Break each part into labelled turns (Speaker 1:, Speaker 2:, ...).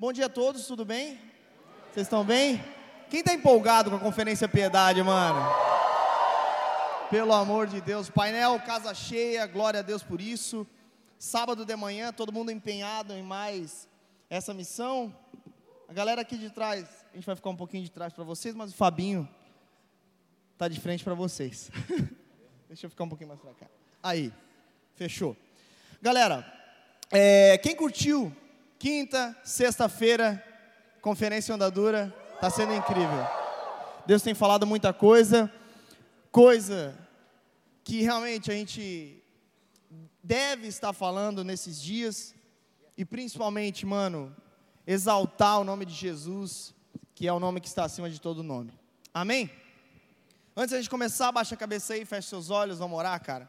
Speaker 1: Bom dia a todos, tudo bem? Vocês estão bem? Quem está empolgado com a Conferência Piedade, mano? Pelo amor de Deus, painel, casa cheia, glória a Deus por isso. Sábado de manhã, todo mundo empenhado em mais essa missão. A galera aqui de trás, a gente vai ficar um pouquinho de trás para vocês, mas o Fabinho tá de frente para vocês. Deixa eu ficar um pouquinho mais para cá. Aí, fechou. Galera, é, quem curtiu quinta, sexta-feira, conferência Andadura, está sendo incrível. Deus tem falado muita coisa, coisa que realmente a gente deve estar falando nesses dias, e principalmente, mano, exaltar o nome de Jesus, que é o nome que está acima de todo nome. Amém? Antes da gente começar, baixa a cabeça aí, fecha seus olhos, vamos orar, cara.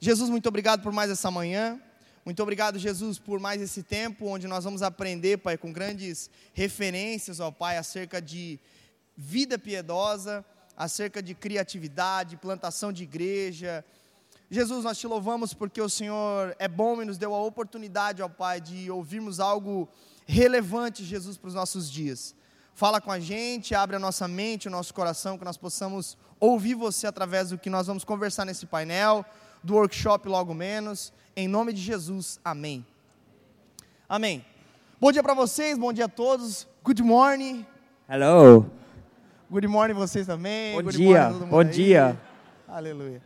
Speaker 1: Jesus, muito obrigado por mais essa manhã. Muito obrigado, Jesus, por mais esse tempo onde nós vamos aprender, Pai, com grandes referências, ó Pai, acerca de vida piedosa, acerca de criatividade, plantação de igreja. Jesus, nós te louvamos porque o Senhor é bom e nos deu a oportunidade, ó Pai, de ouvirmos algo relevante, Jesus, para os nossos dias. Fala com a gente, abre a nossa mente, o nosso coração, que nós possamos ouvir você através do que nós vamos conversar nesse painel, do workshop logo menos. Em nome de Jesus, amém. Amém. Bom dia para vocês, bom dia a todos. Good morning.
Speaker 2: Hello.
Speaker 1: Good morning vocês também.
Speaker 2: Bom
Speaker 1: Good
Speaker 2: dia. Bom
Speaker 1: aí.
Speaker 2: dia.
Speaker 1: Aleluia.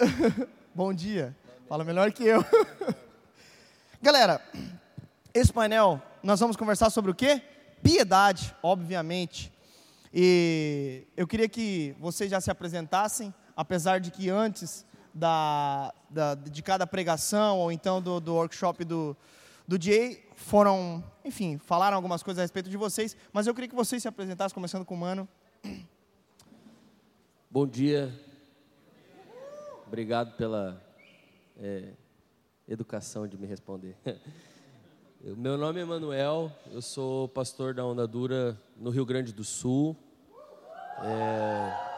Speaker 1: bom dia. Fala melhor que eu. Galera, esse painel nós vamos conversar sobre o quê? Piedade, obviamente. E eu queria que vocês já se apresentassem, apesar de que antes da, da, de cada pregação ou então do, do workshop do, do Jay foram, enfim, falaram algumas coisas a respeito de vocês, mas eu queria que vocês se apresentassem, começando com o Mano.
Speaker 3: Bom dia. Obrigado pela é, educação de me responder. Meu nome é Manuel, eu sou pastor da Onda Dura no Rio Grande do Sul. É,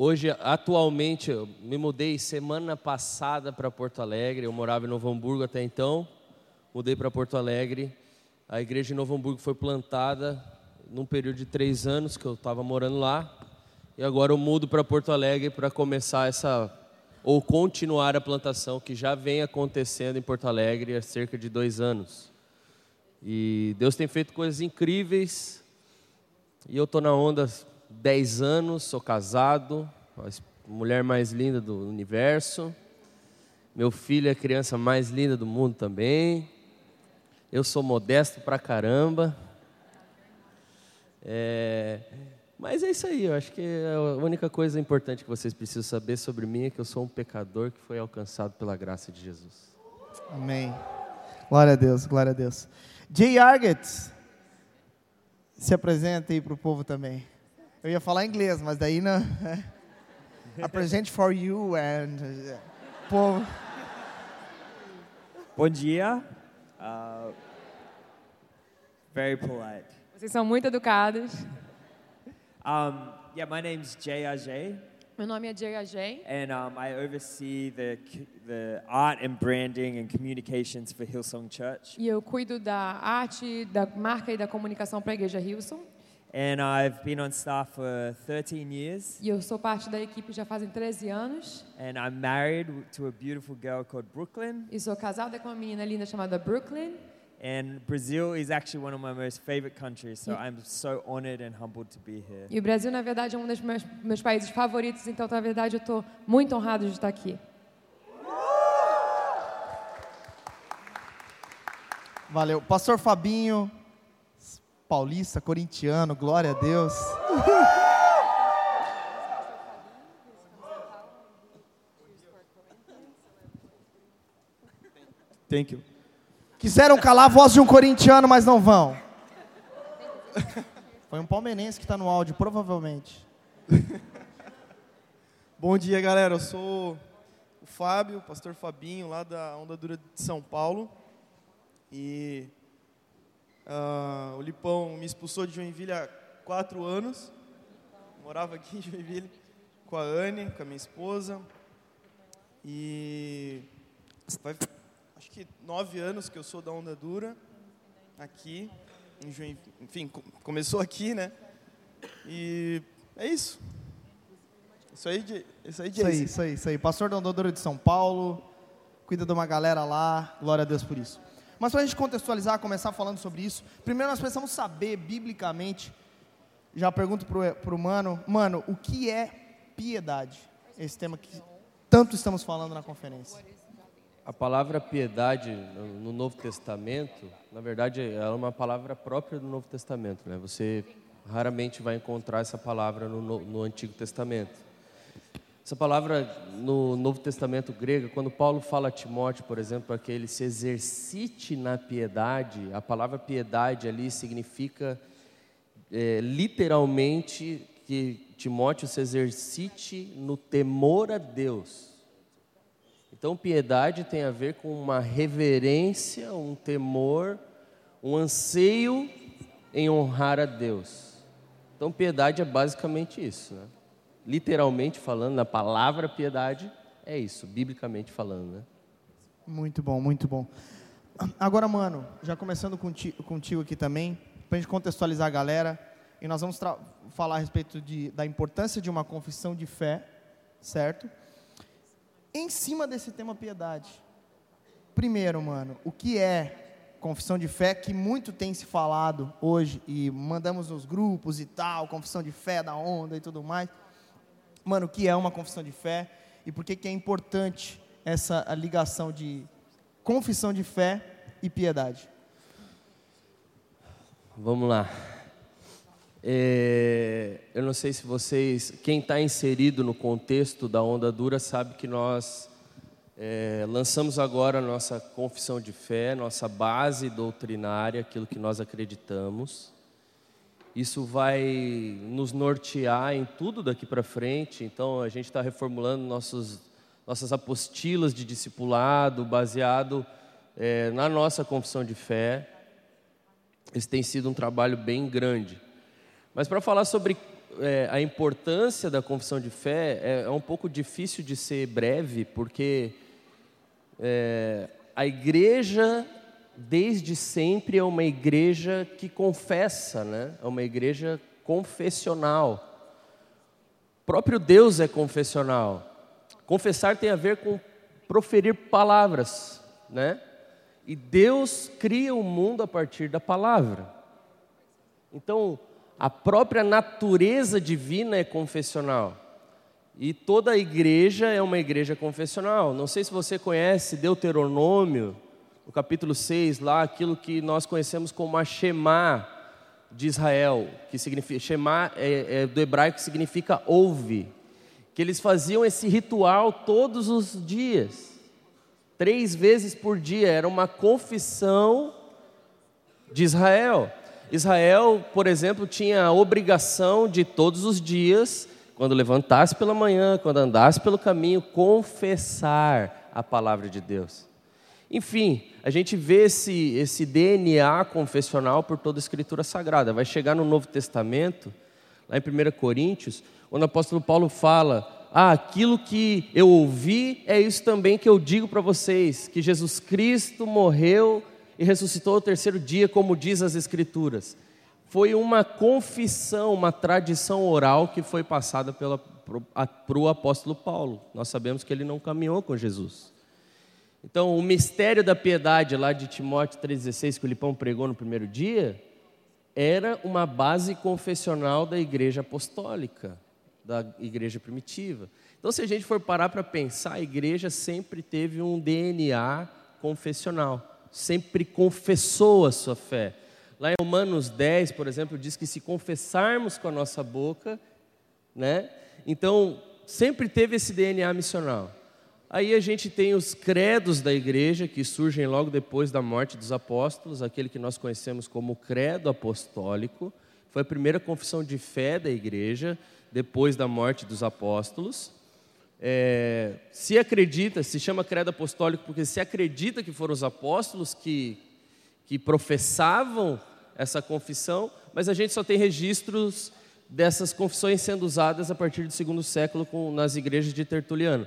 Speaker 3: Hoje, atualmente, eu me mudei semana passada para Porto Alegre. Eu morava em Novo Hamburgo até então. Mudei para Porto Alegre. A igreja em Novo Hamburgo foi plantada num período de três anos que eu estava morando lá. E agora eu mudo para Porto Alegre para começar essa ou continuar a plantação que já vem acontecendo em Porto Alegre há cerca de dois anos. E Deus tem feito coisas incríveis. E eu estou na onda 10 anos, sou casado, a mulher mais linda do universo. Meu filho é a criança mais linda do mundo também. Eu sou modesto pra caramba. É, mas é isso aí, eu acho que a única coisa importante que vocês precisam saber sobre mim é que eu sou um pecador que foi alcançado pela graça de Jesus.
Speaker 1: Amém. Glória a Deus, glória a Deus. Jay Argett, se apresenta aí para o povo também. Eu ia falar inglês, mas daí não. I present for you and povo.
Speaker 2: Bom dia. Uh, very polite.
Speaker 4: Vocês são muito educados.
Speaker 2: Um, yeah, my name's Jay Ajay,
Speaker 4: Meu nome é Jay Ajay
Speaker 2: and um, I oversee the the art and branding and communications for Hillsong Church.
Speaker 4: e eu cuido da arte, da marca e da comunicação para a Igreja Hilson.
Speaker 2: And I've been on staff for 13 years,
Speaker 4: E eu sou parte da equipe já fazem 13 anos.
Speaker 2: and I'm married to a beautiful girl called Brooklyn.
Speaker 4: E sou casada com uma menina linda chamada Brooklyn.
Speaker 2: And Brazil is actually one of my most favorite countries, so I'm so honored and humbled to be here.
Speaker 4: E o Brasil, na verdade, é um dos meus, meus países favoritos. Então, na verdade, eu estou muito honrado de estar aqui.
Speaker 1: Valeu. Pastor Fabinho, paulista, corintiano, glória a Deus.
Speaker 2: Thank you.
Speaker 1: Quiseram calar a voz de um corintiano, mas não vão. Foi um palmeirense que está no áudio, provavelmente.
Speaker 5: Bom dia, galera. Eu sou o Fábio, pastor Fabinho, lá da Onda Dura de São Paulo. E ah, o Lipão me expulsou de Joinville há quatro anos. Morava aqui em Joinville com a Anne, com a minha esposa. E vai- acho que nove anos que eu sou da Onda Dura. aqui, em Joinville. Enfim, co- começou aqui, né? E é isso. Isso aí, de, isso aí,
Speaker 1: Isso aí, isso aí, isso aí. Pastor da Ondadura de São Paulo, cuida de uma galera lá, glória a Deus por isso. Mas para a gente contextualizar, começar falando sobre isso, primeiro nós precisamos saber, biblicamente, já pergunto pro, pro mano, mano, o que é piedade? Esse tema que tanto estamos falando na conferência.
Speaker 3: A palavra piedade no no Novo Testamento, na verdade, ela é uma palavra própria do Novo Testamento. Né? Você raramente vai encontrar essa palavra no- no Antigo Testamento. Essa palavra no Novo Testamento grego, quando Paulo fala a Timóteo, por exemplo, para que ele se exercite na piedade, a palavra piedade ali significa é, literalmente que Timóteo se exercite no temor a Deus. Então, piedade tem a ver com uma reverência, um temor, um anseio em honrar a Deus. Então, piedade é basicamente isso. Né? Literalmente falando, na palavra piedade, é isso, biblicamente falando. Né?
Speaker 1: Muito bom, muito bom. Agora, mano, já começando conti- contigo aqui também, para a gente contextualizar a galera, e nós vamos falar a respeito de, da importância de uma confissão de fé, certo? Em cima desse tema piedade. Primeiro, mano, o que é confissão de fé, que muito tem se falado hoje, e mandamos nos grupos e tal, confissão de fé da onda e tudo mais. Mano, o que é uma confissão de fé e por que, que é importante essa ligação de confissão de fé e piedade?
Speaker 3: Vamos lá. É, eu não sei se vocês, quem está inserido no contexto da onda dura, sabe que nós é, lançamos agora a nossa confissão de fé, nossa base doutrinária, aquilo que nós acreditamos. Isso vai nos nortear em tudo daqui para frente. Então, a gente está reformulando nossos, nossas apostilas de discipulado, baseado é, na nossa confissão de fé. Esse tem sido um trabalho bem grande. Mas para falar sobre é, a importância da confissão de fé, é, é um pouco difícil de ser breve, porque é, a igreja, desde sempre, é uma igreja que confessa, né? é uma igreja confessional. O próprio Deus é confessional. Confessar tem a ver com proferir palavras, né? E Deus cria o mundo a partir da palavra. Então, a própria natureza divina é confessional. E toda a igreja é uma igreja confessional. Não sei se você conhece Deuteronômio, no capítulo 6, lá, aquilo que nós conhecemos como a Shema de Israel, que significa, Shema é, é do hebraico significa ouve. Que eles faziam esse ritual todos os dias, três vezes por dia, era uma confissão de Israel. Israel, por exemplo, tinha a obrigação de todos os dias, quando levantasse pela manhã, quando andasse pelo caminho, confessar a palavra de Deus. Enfim, a gente vê esse, esse DNA confessional por toda a Escritura Sagrada. Vai chegar no Novo Testamento, lá em 1 Coríntios, onde o apóstolo Paulo fala: Ah, aquilo que eu ouvi é isso também que eu digo para vocês, que Jesus Cristo morreu e ressuscitou ao terceiro dia, como diz as Escrituras. Foi uma confissão, uma tradição oral que foi passada para o apóstolo Paulo. Nós sabemos que ele não caminhou com Jesus. Então, o mistério da piedade lá de Timóteo 3,16, que o Lipão pregou no primeiro dia, era uma base confessional da igreja apostólica, da igreja primitiva. Então, se a gente for parar para pensar, a igreja sempre teve um DNA confessional, sempre confessou a sua fé. Lá em Romanos 10, por exemplo, diz que se confessarmos com a nossa boca, né? Então, sempre teve esse DNA missional. Aí a gente tem os credos da igreja, que surgem logo depois da morte dos apóstolos, aquele que nós conhecemos como credo apostólico. Foi a primeira confissão de fé da igreja, depois da morte dos apóstolos. É, se acredita, se chama credo apostólico porque se acredita que foram os apóstolos que, que professavam essa confissão, mas a gente só tem registros dessas confissões sendo usadas a partir do segundo século com, nas igrejas de Tertuliano.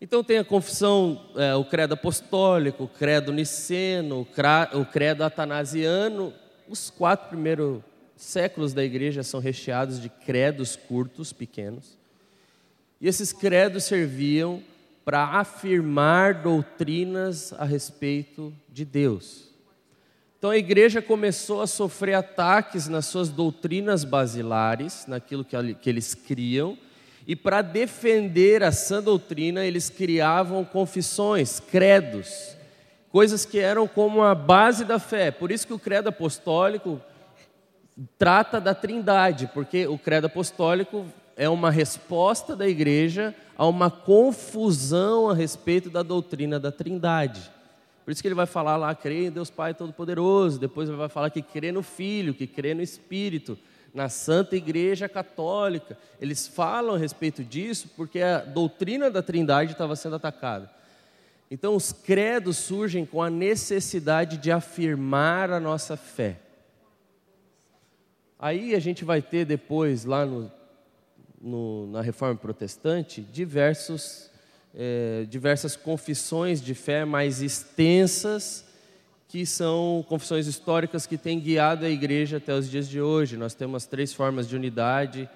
Speaker 3: Então tem a confissão, é, o credo apostólico, o credo niceno, o credo atanasiano. Os quatro primeiros séculos da igreja são recheados de credos curtos, pequenos. E esses credos serviam para afirmar doutrinas a respeito de Deus. Então a igreja começou a sofrer ataques nas suas doutrinas basilares, naquilo que, eles criam, e para defender a sã doutrina, eles criavam confissões, credos, coisas que eram como a base da fé. Por isso que o credo apostólico trata da Trindade, porque o credo apostólico é uma resposta da igreja a uma confusão a respeito da doutrina da Trindade. Por isso que ele vai falar lá, crê em Deus Pai Todo-Poderoso. Depois ele vai falar que crê no Filho, que crê no Espírito, na Santa Igreja Católica. Eles falam a respeito disso porque a doutrina da Trindade estava sendo atacada. Então, os credos surgem com a necessidade de afirmar a nossa fé. Aí a gente vai ter depois, lá no, no, na Reforma Protestante, diversos é, diversas confissões de fé mais extensas, que são confissões históricas que têm guiado a igreja até os dias de hoje. Nós temos três formas de unidade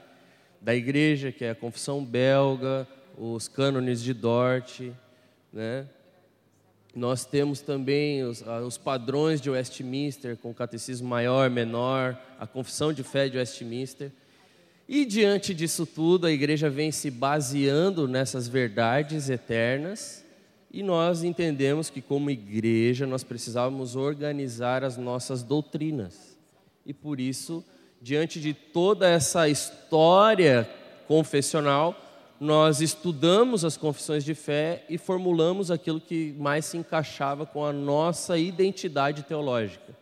Speaker 3: da igreja, que é a confissão belga, os cânones de Dort, né? Nós temos também os, os, padrões de Westminster, com o catecismo maior, menor, a confissão de fé de Westminster. E diante disso tudo, a igreja vem se baseando nessas verdades eternas, e nós entendemos que, como igreja, nós precisávamos organizar as nossas doutrinas. E por isso, diante de toda essa história confessional, nós estudamos as confissões de fé e formulamos aquilo que mais se encaixava com a nossa identidade teológica.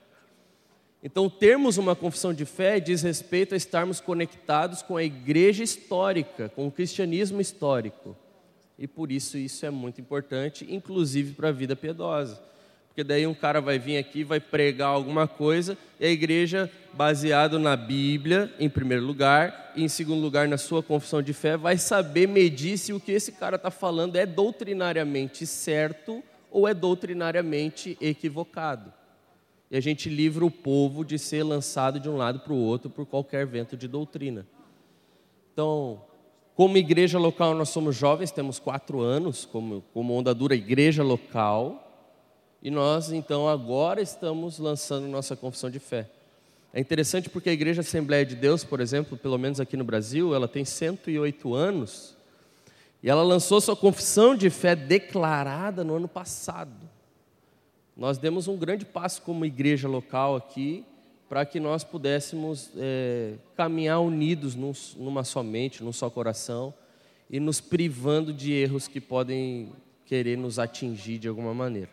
Speaker 3: Então, termos uma confissão de fé diz respeito a estarmos conectados com a igreja histórica, com o cristianismo histórico. E por isso isso é muito importante, inclusive para a vida piedosa. Porque daí um cara vai vir aqui, vai pregar alguma coisa, e a igreja, baseado na Bíblia, em primeiro lugar, e em segundo lugar na sua confissão de fé, vai saber medir se o que esse cara está falando é doutrinariamente certo ou é doutrinariamente equivocado e a gente livra o povo de ser lançado de um lado para o outro por qualquer vento de doutrina. Então, como igreja local, nós somos jovens, temos quatro anos como, como onda dura igreja local, e nós então agora estamos lançando nossa confissão de fé. É interessante porque a Igreja Assembleia de Deus, por exemplo, pelo menos aqui no Brasil, ela tem 108 anos, e ela lançou sua confissão de fé declarada no ano passado. Nós demos um grande passo como igreja local aqui para que nós pudéssemos é, caminhar unidos num, numa só mente, num só coração e nos privando de erros que podem querer nos atingir de alguma maneira.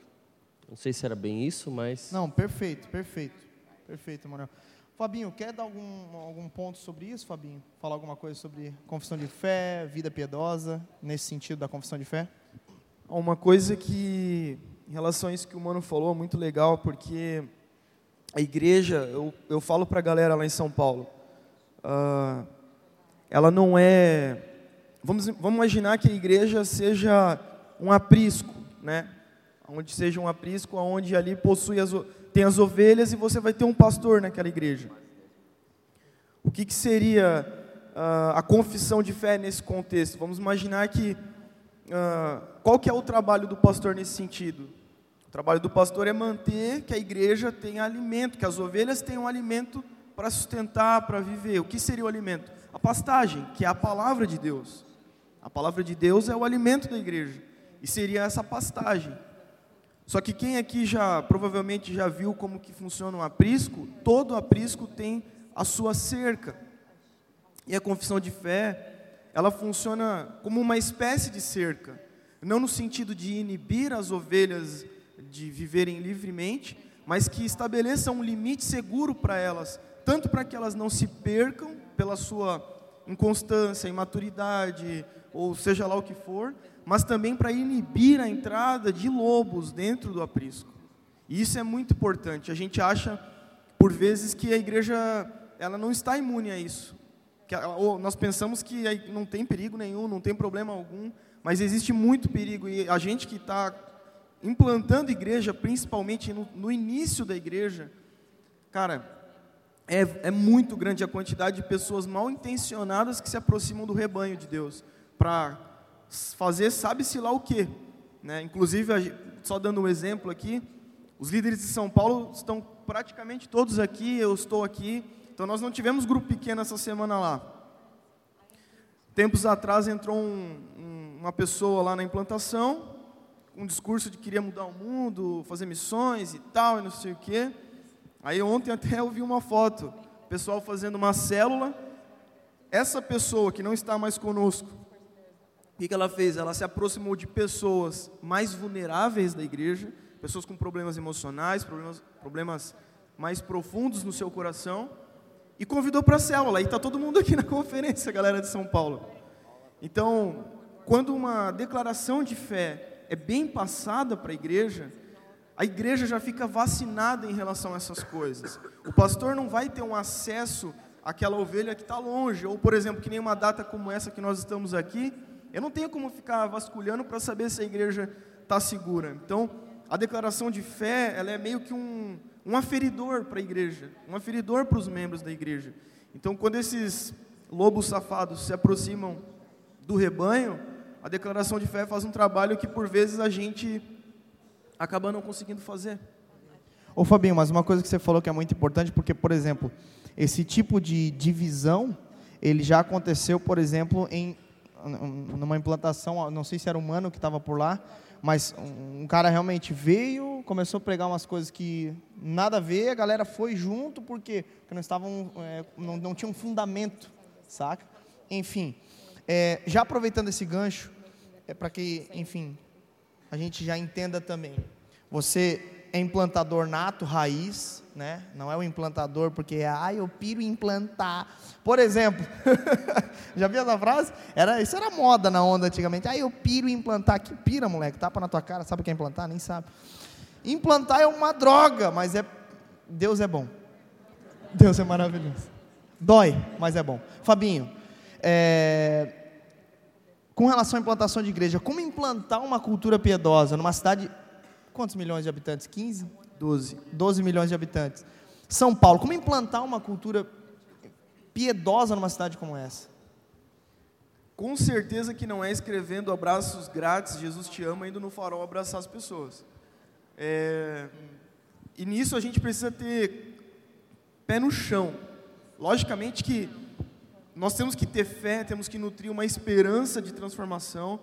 Speaker 3: Não sei se era bem isso, mas.
Speaker 1: Não, perfeito, perfeito. Perfeito, Manuel. Fabinho, quer dar algum, algum ponto sobre isso, Fabinho? Falar alguma coisa sobre confissão de fé, vida piedosa, nesse sentido da confissão de fé?
Speaker 5: Uma coisa que em relação a isso que o Mano falou, muito legal, porque a igreja, eu, eu falo para a galera lá em São Paulo, uh, ela não é. Vamos, vamos imaginar que a igreja seja um aprisco, né? Onde seja um aprisco, onde ali possui as, tem as ovelhas e você vai ter um pastor naquela igreja. O que, que seria uh, a confissão de fé nesse contexto? Vamos imaginar que uh, qual que é o trabalho do pastor nesse sentido? O trabalho do pastor é manter que a igreja tenha alimento, que as ovelhas tenham alimento para sustentar, para viver. O que seria o alimento? A pastagem, que é a palavra de Deus. A palavra de Deus é o alimento da igreja. E seria essa pastagem. Só que quem aqui já provavelmente já viu como que funciona um aprisco, todo aprisco tem a sua cerca. E a confissão de fé, ela funciona como uma espécie de cerca, não no sentido de inibir as ovelhas de viverem livremente, mas que estabeleça um limite seguro para elas, tanto para que elas não se percam pela sua inconstância, imaturidade, ou seja lá o que for, mas também para inibir a entrada de lobos dentro do aprisco. E isso é muito importante. A gente acha, por vezes, que a igreja ela não está imune a isso. Que, ou nós pensamos que não tem perigo nenhum, não tem problema algum, mas existe muito perigo e a gente que está implantando igreja, principalmente no, no, início da igreja, cara, é, é muito grande a quantidade de pessoas mal intencionadas que se aproximam do rebanho de Deus para fazer sabe-se lá o quê. Né? Inclusive, só dando um exemplo aqui, os líderes de São Paulo estão praticamente todos aqui, eu estou aqui, então nós não tivemos grupo pequeno essa semana lá. Tempos atrás entrou um, um, uma pessoa lá na implantação, um discurso de que queria mudar o mundo, fazer missões e tal, e não sei o quê. Aí ontem até eu vi uma foto, pessoal fazendo uma célula. Essa pessoa que não está mais conosco, o que ela fez? Ela se aproximou de pessoas mais vulneráveis da igreja, pessoas com problemas emocionais, problemas, problemas mais profundos no seu coração, e convidou para a célula. E está todo mundo aqui na conferência, galera de São Paulo. Então, quando uma declaração de fé é bem passada para a igreja, a igreja já fica vacinada em relação a essas coisas. O pastor não vai ter um acesso àquela ovelha que está longe, ou, por exemplo, que nem uma data como essa que nós estamos aqui, eu não tenho como ficar vasculhando para saber se a igreja está segura. Então, a declaração de fé, ela é meio que um, um aferidor para a igreja, um aferidor para os membros da igreja. Então, quando esses lobos safados se aproximam do rebanho, a declaração de fé faz um trabalho que por vezes a gente acaba não conseguindo fazer.
Speaker 1: Ô Fabinho, mas uma coisa que você falou que é muito importante, porque, por exemplo, esse tipo de divisão, ele já aconteceu, por exemplo, em numa implantação, não sei se era humano que estava por lá, mas um cara realmente veio, começou a pregar umas coisas que nada a ver, a galera foi junto porque, porque não estavam, é, não, não tinha um fundamento, saca? Enfim, é, já aproveitando esse gancho, é para que, enfim, a gente já entenda também. Você é implantador nato, raiz, né? Não é o implantador porque, ah, eu piro implantar. Por exemplo, já viu essa frase? Era, isso era moda na onda antigamente. Ah, eu piro implantar. Que pira, moleque? Tapa na tua cara, sabe o que é implantar? Nem sabe. Implantar é uma droga, mas é Deus é bom. Deus é maravilhoso. Dói, mas é bom. Fabinho, é, com relação à implantação de igreja, como implantar uma cultura piedosa numa cidade quantos milhões de habitantes? 15?
Speaker 5: 12.
Speaker 1: 12 milhões de habitantes. São Paulo, como implantar uma cultura piedosa numa cidade como essa?
Speaker 5: Com certeza que não é escrevendo abraços grátis, Jesus te ama, indo no farol abraçar as pessoas. É... E nisso a gente precisa ter pé no chão. Logicamente que nós temos que ter fé, temos que nutrir uma esperança de transformação,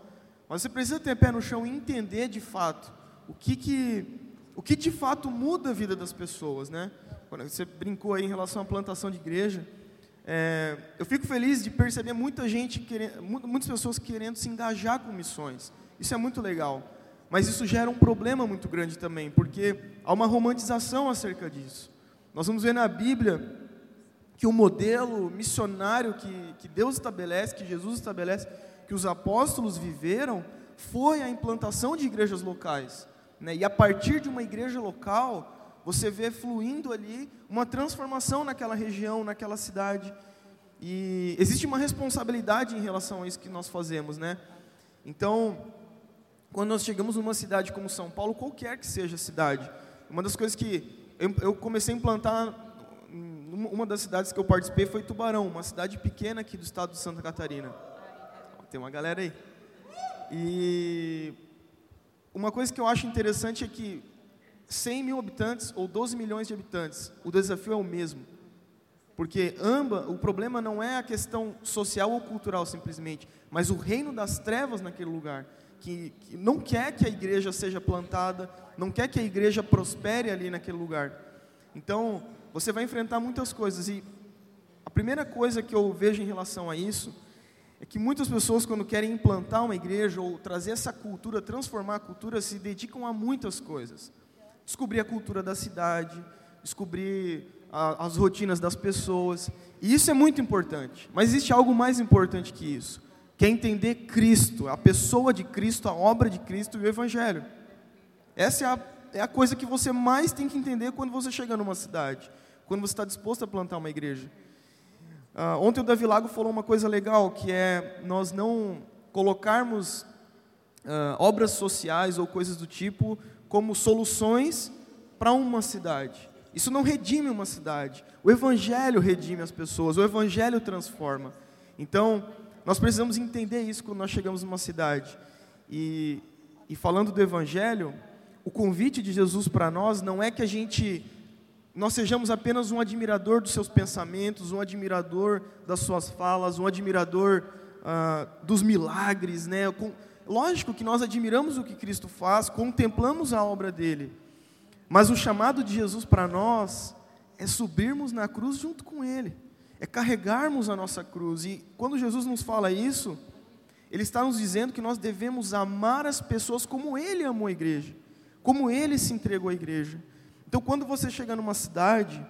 Speaker 5: mas você precisa ter pé no chão e entender de fato o que, que, o que de fato muda a vida das pessoas, né? Quando você brincou aí em relação à plantação de igreja, é, eu fico feliz de perceber muita gente, querendo, muitas pessoas querendo se engajar com missões. Isso é muito legal. Mas isso gera um problema muito grande também, porque há uma romantização acerca disso. Nós vamos ver na Bíblia que o modelo missionário que, que Deus estabelece, que Jesus estabelece, que os apóstolos viveram, foi a implantação de igrejas locais. Né? E a partir de uma igreja local, você vê fluindo ali uma transformação naquela região, naquela cidade. E existe uma responsabilidade em relação a isso que nós fazemos, né? Então, quando nós chegamos numa cidade como São Paulo, qualquer que seja a cidade, uma das coisas que eu, comecei a implantar, uma das cidades que eu participei foi Tubarão, uma cidade pequena aqui do estado de Santa Catarina. Tem uma galera aí. E uma coisa que eu acho interessante é que 100 mil habitantes ou 12 milhões de habitantes, o desafio é o mesmo. Porque amba, o problema não é a questão social ou cultural simplesmente, mas o reino das trevas naquele lugar, que, que não quer que a igreja seja plantada, não quer que a igreja prospere ali naquele lugar. Então, você vai enfrentar muitas coisas e a primeira coisa que eu vejo em relação a isso é que muitas pessoas, quando querem implantar uma igreja ou trazer essa cultura, transformar a cultura, se dedicam a muitas coisas. Descobrir a cultura da cidade, descobrir a, as rotinas das pessoas. E isso é muito importante. Mas existe algo mais importante que isso, que é entender Cristo, a pessoa de Cristo, a obra de Cristo e o Evangelho. Essa é a, é a coisa que você mais tem que entender quando você chega numa cidade, quando você está disposto a plantar uma igreja. Uh, ontem o Davi Lago falou uma coisa legal, que é nós não colocarmos ah, obras sociais ou coisas do tipo como soluções para uma cidade. Isso não redime uma cidade. O Evangelho redime as pessoas, o Evangelho transforma. Então, nós precisamos entender isso quando nós chegamos numa cidade. E, e falando do Evangelho, o convite de Jesus para nós não é que a gente nós sejamos apenas um admirador dos seus pensamentos, um admirador das suas falas, um admirador ah, dos milagres, né? Com, lógico que nós admiramos o que Cristo faz, contemplamos a obra dele, mas o chamado de Jesus para nós é subirmos na cruz junto com Ele, é carregarmos a nossa cruz. E quando Jesus nos fala isso, Ele está nos dizendo que nós devemos amar as pessoas como Ele amou a igreja, como Ele se entregou à igreja. Então, quando você chega numa cidade,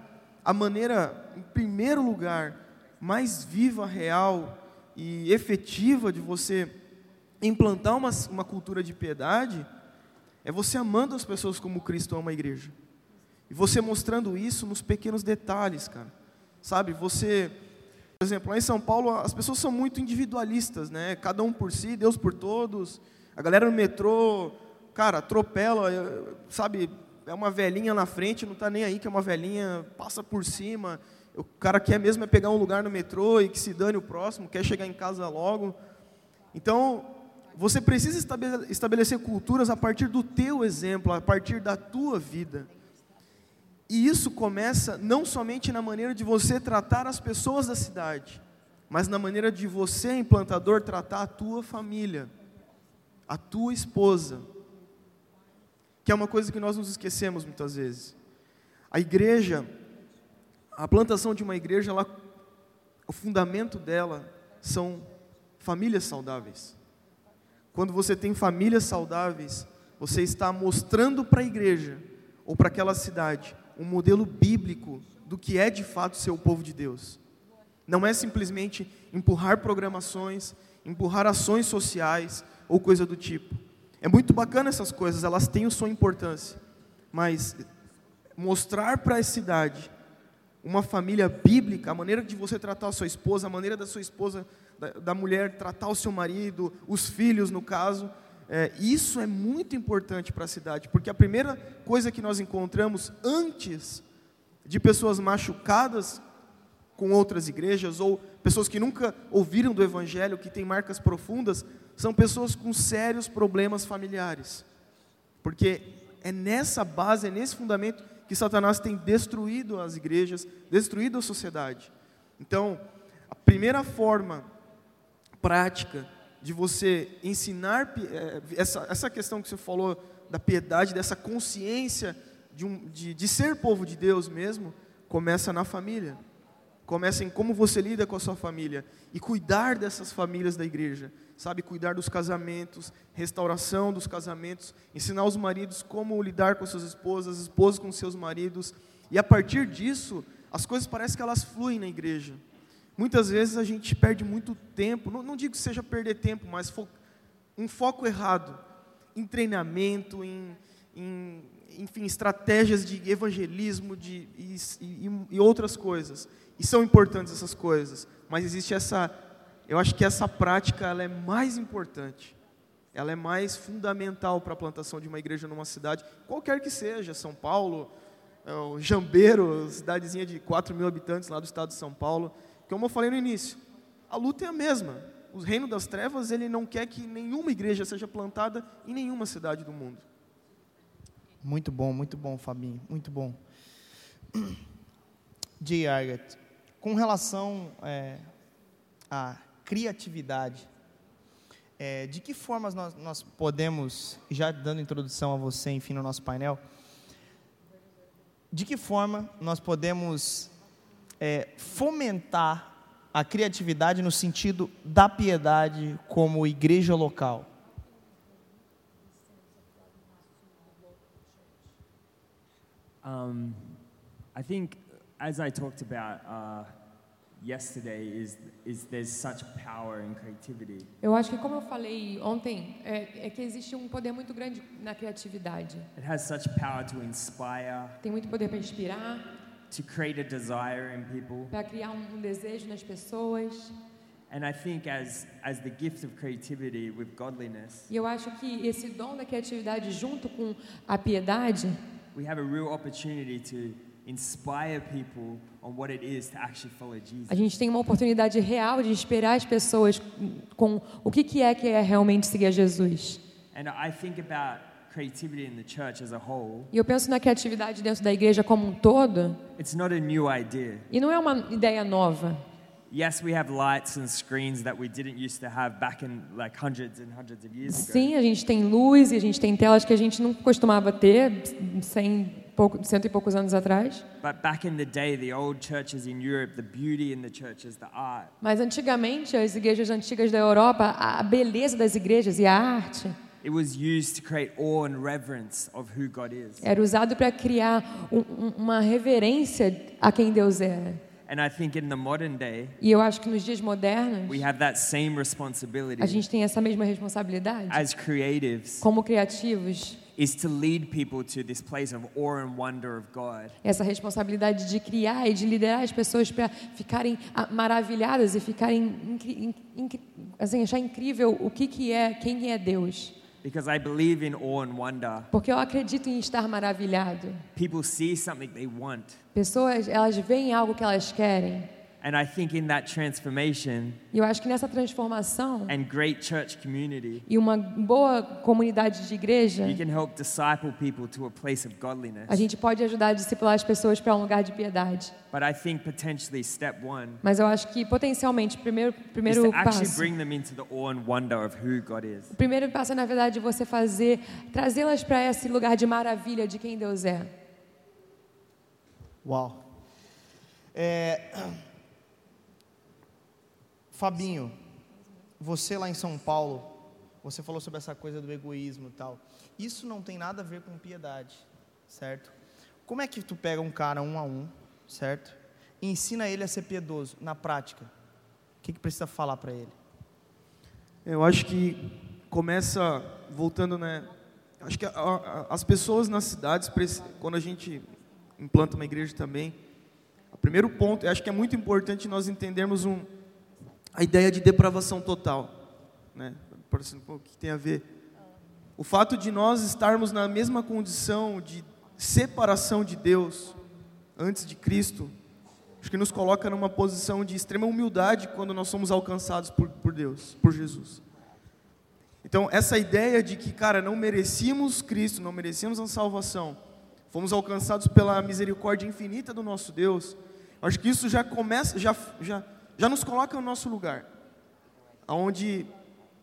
Speaker 5: a maneira, em primeiro lugar, mais viva, real e efetiva de você implantar uma, uma cultura de piedade é você amando as pessoas como Cristo ama a igreja. E você mostrando isso nos pequenos detalhes, cara. Sabe, você, por exemplo, lá em São Paulo, as pessoas são muito individualistas, né? Cada um por si, Deus por todos. A galera no metrô, cara, atropela, sabe, é uma velhinha na frente, não está nem aí que é uma velhinha, passa por cima. O cara quer mesmo é pegar um lugar no metrô e que se dane o próximo, quer chegar em casa logo. Então, você precisa estabelecer culturas a partir do teu exemplo, a partir da tua vida. E isso começa não somente na maneira de você tratar as pessoas da cidade, mas na maneira de você, implantador, tratar a tua família, a tua esposa, que é uma coisa que nós nos esquecemos muitas vezes. A igreja, a plantação de uma igreja, ela, o fundamento dela são famílias saudáveis. Quando você tem famílias saudáveis, você está mostrando para a igreja ou para aquela cidade um modelo bíblico do que é de fato ser o povo de Deus. Não é simplesmente empurrar programações, empurrar ações sociais ou coisa do tipo. É muito bacana essas coisas, elas têm sua importância, mas mostrar para a cidade uma família bíblica, a maneira de você tratar a sua esposa, a maneira da sua esposa da, da mulher tratar o seu marido, os filhos, no caso. É, isso é muito importante para a cidade, porque a primeira coisa que nós encontramos antes de pessoas machucadas com outras igrejas, ou pessoas que nunca ouviram do Evangelho, que têm marcas profundas, são pessoas com sérios problemas familiares. Porque é nessa base, é nesse fundamento que Satanás tem destruído as igrejas, destruído a sociedade. Então, a primeira forma prática de você ensinar eh, essa, essa questão que você falou da piedade, dessa consciência de, um, de, de ser povo de Deus mesmo, começa na família. Começa em como você lida com a sua família e cuidar dessas famílias da igreja, sabe? Cuidar dos casamentos, restauração dos casamentos, ensinar os maridos como lidar com suas esposas, as esposas com seus maridos, e a partir disso, as coisas parecem que elas fluem na igreja. Muitas vezes a gente perde muito tempo, não, não digo que seja perder tempo, mas fo um foco errado em treinamento, em, em enfim, estratégias de evangelismo de, e, e, e outras coisas. E são importantes essas coisas, mas existe essa, eu acho que essa prática ela é mais importante, ela é mais fundamental para a plantação de uma igreja numa cidade, qualquer que seja, São Paulo, é, Jambeiro, cidadezinha de 4 mil habitantes lá do estado de São Paulo, como eu falei no início, a luta é a mesma. O reino das trevas, ele não quer que nenhuma igreja seja plantada em nenhuma cidade do mundo.
Speaker 1: Muito bom, muito bom, Fabinho, muito bom. J. Argett, com relação é, à criatividade, é, de que formas nós, nós podemos, já dando introdução a você, enfim, no nosso painel, de que forma nós podemos é, fomentar a criatividade no sentido da piedade como igreja local?
Speaker 2: Um, I think, as I talked about uh, yesterday, is is there's such power in creativity.
Speaker 4: Eu acho que como eu falei ontem, é, é que existe um poder muito grande na criatividade.
Speaker 2: It has such power to inspire,
Speaker 4: Tem muito poder para inspirar,
Speaker 2: to create a desire in people,
Speaker 4: para criar um, um desejo nas pessoas.
Speaker 2: And I think as, as the gift of creativity with godliness,
Speaker 4: E eu acho que esse dom da criatividade junto com a piedade,
Speaker 2: we have a real opportunity to inspire people on what it is to actually follow Jesus.
Speaker 4: a gente tem uma oportunidade real de inspirar as pessoas com o que, que é que é realmente seguir a Jesus.
Speaker 2: And I think about creativity in the church as a whole.
Speaker 4: E eu penso na criatividade dentro da igreja como um todo,
Speaker 2: It's not a new idea.
Speaker 4: e não é uma ideia nova.
Speaker 2: Yes, we have lights and screens that we didn't used to have back in like hundreds and hundreds of years ago.
Speaker 4: Sim, a gente tem luz e a gente tem telas que a gente não costumava ter cem, pouco, cento e poucos anos atrás.
Speaker 2: But back in the day, the old churches in Europe, the beauty in the churches, the art,
Speaker 4: Mas antigamente, as igrejas antigas da Europa, a beleza das igrejas e a arte
Speaker 2: it was used to create awe and reverence of who God is.
Speaker 4: era usado para criar um- um- uma reverência a quem Deus era.
Speaker 2: And I think in the modern day,
Speaker 4: E eu acho que nos dias modernos,
Speaker 2: we have that same
Speaker 4: a
Speaker 2: responsibility
Speaker 4: gente tem essa mesma responsabilidade.
Speaker 2: as creatives
Speaker 4: Como criativos,
Speaker 2: is to lead people to this place of awe and wonder of God.
Speaker 4: essa responsabilidade de criar e de liderar as pessoas para ficarem ah, maravilhadas e ficarem assim, achar incrível o que que é, quem é Deus.
Speaker 2: Because I believe in awe and wonder.
Speaker 4: Porque eu acredito em estar maravilhado.
Speaker 2: People see something they want.
Speaker 4: Pessoas, elas veem algo que elas querem.
Speaker 2: And I think in that transformation
Speaker 4: E eu acho que nessa transformação
Speaker 2: and great church community,
Speaker 4: e uma boa comunidade de igreja,
Speaker 2: you can help disciple people to a place of godliness.
Speaker 4: a gente pode ajudar a discipular as pessoas para um lugar de piedade.
Speaker 2: But I think potentially step one
Speaker 4: Mas eu acho que potencialmente, primeiro primeiro passo,
Speaker 2: bring them into the awe and wonder of who God is.
Speaker 4: o primeiro passo é na verdade você fazer, trazê-las para esse lugar de maravilha de quem Deus é.
Speaker 1: Uau. É, Fabinho, você lá em São Paulo, você falou sobre essa coisa do egoísmo e tal. Isso não tem nada a ver com piedade, certo? Como é que tu pega um cara um a um, certo? E ensina ele a ser piedoso na prática. O que, que precisa falar para ele?
Speaker 5: Eu acho que começa voltando, né? Acho que a- a- as pessoas nas cidades, quando a gente implanta uma igreja também, o primeiro ponto, eu acho que é muito importante nós entendermos um, a ideia de depravação total, né? O que tem a ver? O fato de nós estarmos na mesma condição de separação de Deus antes de Cristo, acho que nos coloca numa posição de extrema humildade quando nós somos alcançados por, por Deus, por Jesus. Então, essa ideia de que, cara, não merecíamos Cristo, não merecíamos a salvação, fomos alcançados pela misericórdia infinita do nosso Deus, acho que isso já começa, já, já, já nos coloca no nosso lugar, onde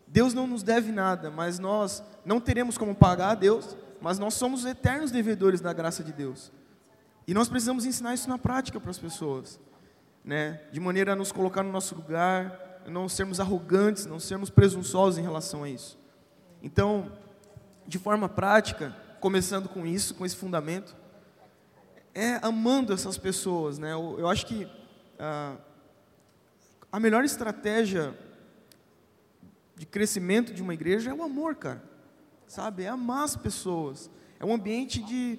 Speaker 5: Deus não nos deve nada, mas nós não teremos como pagar a Deus, mas nós somos eternos devedores da graça de Deus. E nós precisamos ensinar isso na prática para as pessoas, né? De maneira a nos colocar no nosso lugar, não sermos arrogantes, não sermos presunçosos em relação a isso. Então, de forma prática, começando com isso, com esse fundamento, é amando essas pessoas, né? Eu, eu acho que ah, a melhor estratégia de crescimento de uma igreja é o amor, cara. Sabe? É amar as pessoas. É um ambiente de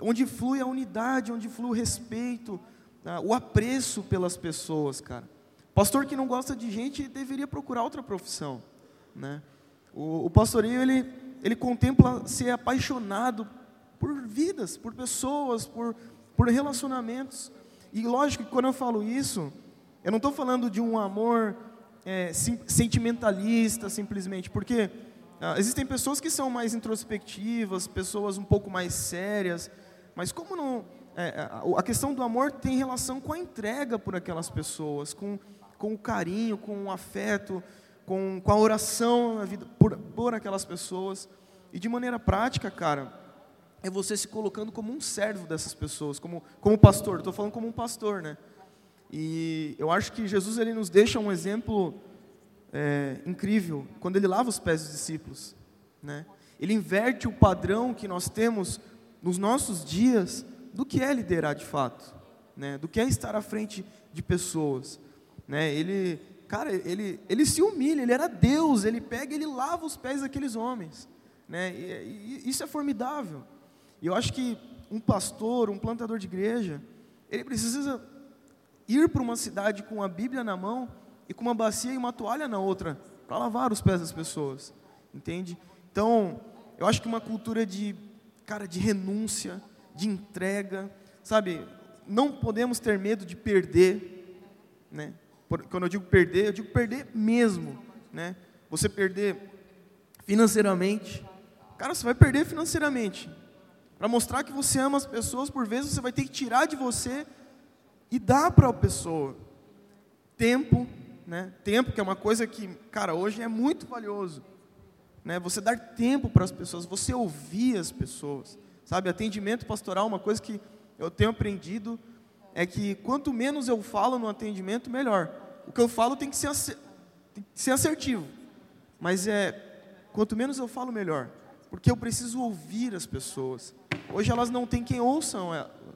Speaker 5: onde flui a unidade, onde flui o respeito, ah, o apreço pelas pessoas, cara. Pastor que não gosta de gente deveria procurar outra profissão, né? O, o pastoreio ele ele contempla ser apaixonado por vidas, por pessoas, por por relacionamentos. E lógico que quando eu falo isso, eu não estou falando de um amor é, sim- sentimentalista simplesmente, porque ah, existem pessoas que são mais introspectivas, pessoas um pouco mais sérias, mas como não é, a, a questão do amor tem relação com a entrega por aquelas pessoas, com, com o carinho, com o afeto, com, com a oração na vida por, por aquelas pessoas. E de maneira prática, cara, é você se colocando como um servo dessas pessoas, como, como pastor. Estou falando como um pastor, né? E eu acho que Jesus ele nos deixa um exemplo é, incrível quando ele lava os pés dos discípulos, né? Ele inverte o padrão que nós temos nos nossos dias do que é liderar de fato, né? Do que é estar à frente de pessoas, né? Ele, cara, ele, ele se humilha, ele era Deus, ele pega, ele lava os pés daqueles homens, né? E, e isso é formidável. E eu acho que um pastor, um plantador de igreja, ele precisa ir para uma cidade com a Bíblia na mão e com uma bacia e uma toalha na outra para lavar os pés das pessoas, entende? Então, eu acho que uma cultura de, cara, de renúncia, de entrega, sabe? Não podemos ter medo de perder, né? Quando eu digo perder, eu digo perder mesmo, né? Você perder financeiramente, cara, você vai perder financeiramente. Para mostrar que você ama as pessoas, por vezes você vai ter que tirar de você e dar para a pessoa tempo, né? Tempo que é uma coisa que, cara, hoje é muito valioso, né? Você dar tempo para as pessoas, você ouvir as pessoas, sabe? Atendimento pastoral, uma coisa que eu tenho aprendido é que quanto menos eu falo no atendimento, melhor. O que eu falo tem que ser, tem que ser assertivo, mas é quanto menos eu falo, melhor, porque eu preciso ouvir as pessoas. Hoje elas não têm quem ouçam,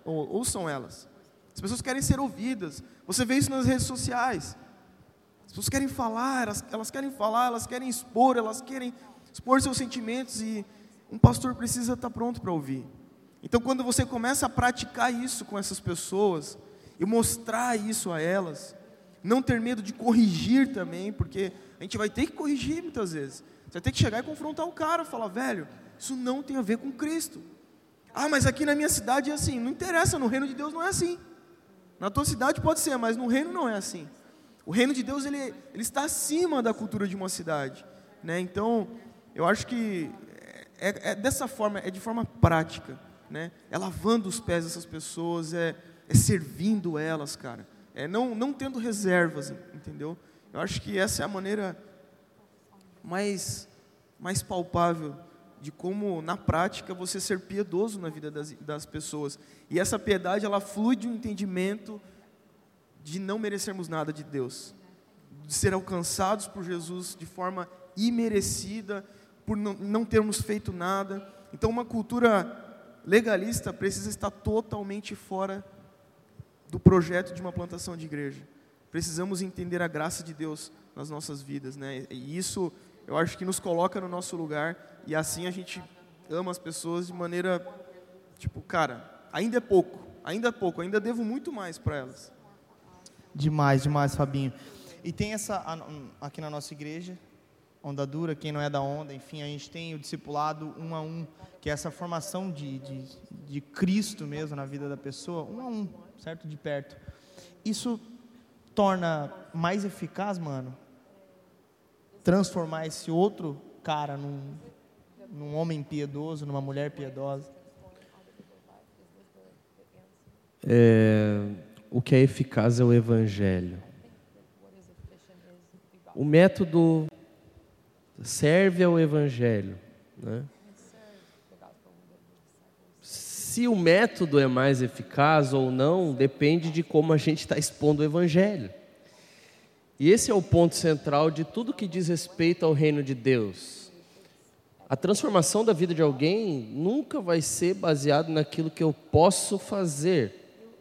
Speaker 5: ouçam elas. As pessoas querem ser ouvidas. Você vê isso nas redes sociais. As pessoas querem falar, elas, elas querem falar, elas querem expor, elas querem expor seus sentimentos e um pastor precisa estar pronto para ouvir. Então, quando você começa a praticar isso com essas pessoas e mostrar isso a elas, não ter medo de corrigir também, porque a gente vai ter que corrigir muitas vezes. Você vai ter que chegar e confrontar o cara, falar, velho, isso não tem a ver com Cristo. Ah, mas aqui na minha cidade é assim. Não interessa, no reino de Deus não é assim. Na tua cidade pode ser, mas no reino não é assim. O reino de Deus ele, ele está acima da cultura de uma cidade, né? Então, eu acho que é, é dessa forma, é de forma prática, né? É lavando os pés dessas pessoas, é, é servindo elas, cara. É não não tendo reservas, entendeu? Eu acho que essa é a maneira mais mais palpável de como, na prática, você ser piedoso na vida das, das pessoas. E essa piedade, ela flui de um entendimento de não merecermos nada de Deus, de ser alcançados por Jesus de forma imerecida, por não, não termos feito nada. Então, uma cultura legalista precisa estar totalmente fora do projeto de uma plantação de igreja. Precisamos entender a graça de Deus nas nossas vidas, né? E isso eu acho que nos coloca no nosso lugar e assim a gente ama as pessoas de maneira tipo, cara, ainda é pouco, ainda é pouco, ainda devo muito mais para elas.
Speaker 1: Demais, demais, Fabinho. E tem essa aqui na nossa igreja, onda dura, quem não é da onda, enfim, a gente tem o discipulado um a um, que é essa formação de, de, de Cristo mesmo na vida da pessoa, um a um, certo? De perto. Isso torna mais eficaz, mano, transformar esse outro cara num, num homem piedoso, numa mulher piedosa?
Speaker 3: É, o que é eficaz é o Evangelho. O método serve ao Evangelho. Né? Se o método é mais eficaz ou não, depende de como a gente está expondo o Evangelho. E esse é o ponto central de tudo que diz respeito ao reino de Deus. A transformação da vida de alguém nunca vai ser baseado naquilo que eu posso fazer,